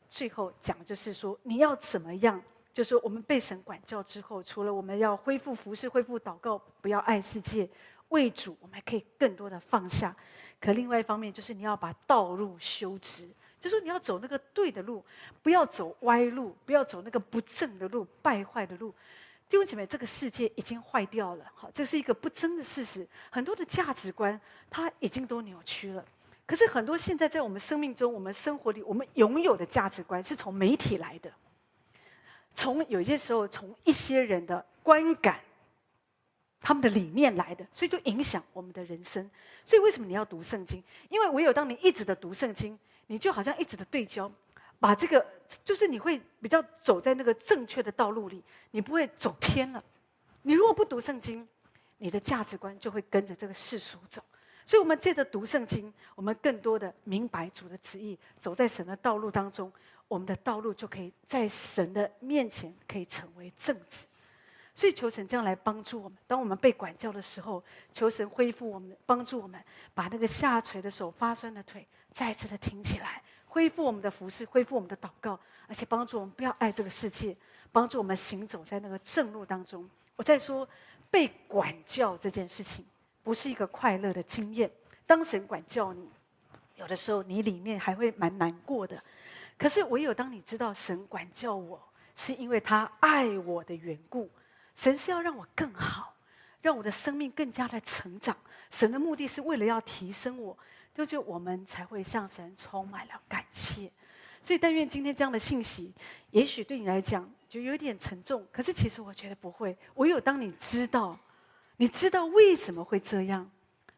最后讲的就是说，你要怎么样？就是我们被神管教之后，除了我们要恢复服事、恢复祷告，不要爱世界，为主，我们还可以更多的放下。可另外一方面，就是你要把道路修直，就是你要走那个对的路，不要走歪路，不要走那个不正的路、败坏的路。弟兄姐妹，这个世界已经坏掉了，好，这是一个不争的事实。很多的价值观，它已经都扭曲了。可是很多现在在我们生命中、我们生活里，我们拥有的价值观，是从媒体来的。从有些时候，从一些人的观感、他们的理念来的，所以就影响我们的人生。所以为什么你要读圣经？因为唯有当你一直的读圣经，你就好像一直的对焦，把这个就是你会比较走在那个正确的道路里，你不会走偏了。你如果不读圣经，你的价值观就会跟着这个世俗走。所以，我们借着读圣经，我们更多的明白主的旨意，走在神的道路当中。我们的道路就可以在神的面前可以成为正直，所以求神这样来帮助我们。当我们被管教的时候，求神恢复我们，帮助我们把那个下垂的手、发酸的腿再次的挺起来，恢复我们的服饰，恢复我们的祷告，而且帮助我们不要爱这个世界，帮助我们行走在那个正路当中。我在说，被管教这件事情不是一个快乐的经验。当神管教你，有的时候你里面还会蛮难过的。可是，唯有当你知道神管教我，是因为他爱我的缘故，神是要让我更好，让我的生命更加的成长。神的目的是为了要提升我，就就我们才会向神充满了感谢。所以，但愿今天这样的信息，也许对你来讲就有点沉重。可是，其实我觉得不会。唯有当你知道，你知道为什么会这样，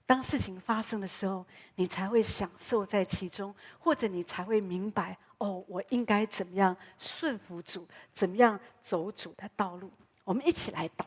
当事情发生的时候，你才会享受在其中，或者你才会明白。哦，我应该怎么样顺服主？怎么样走主的道路？我们一起来祷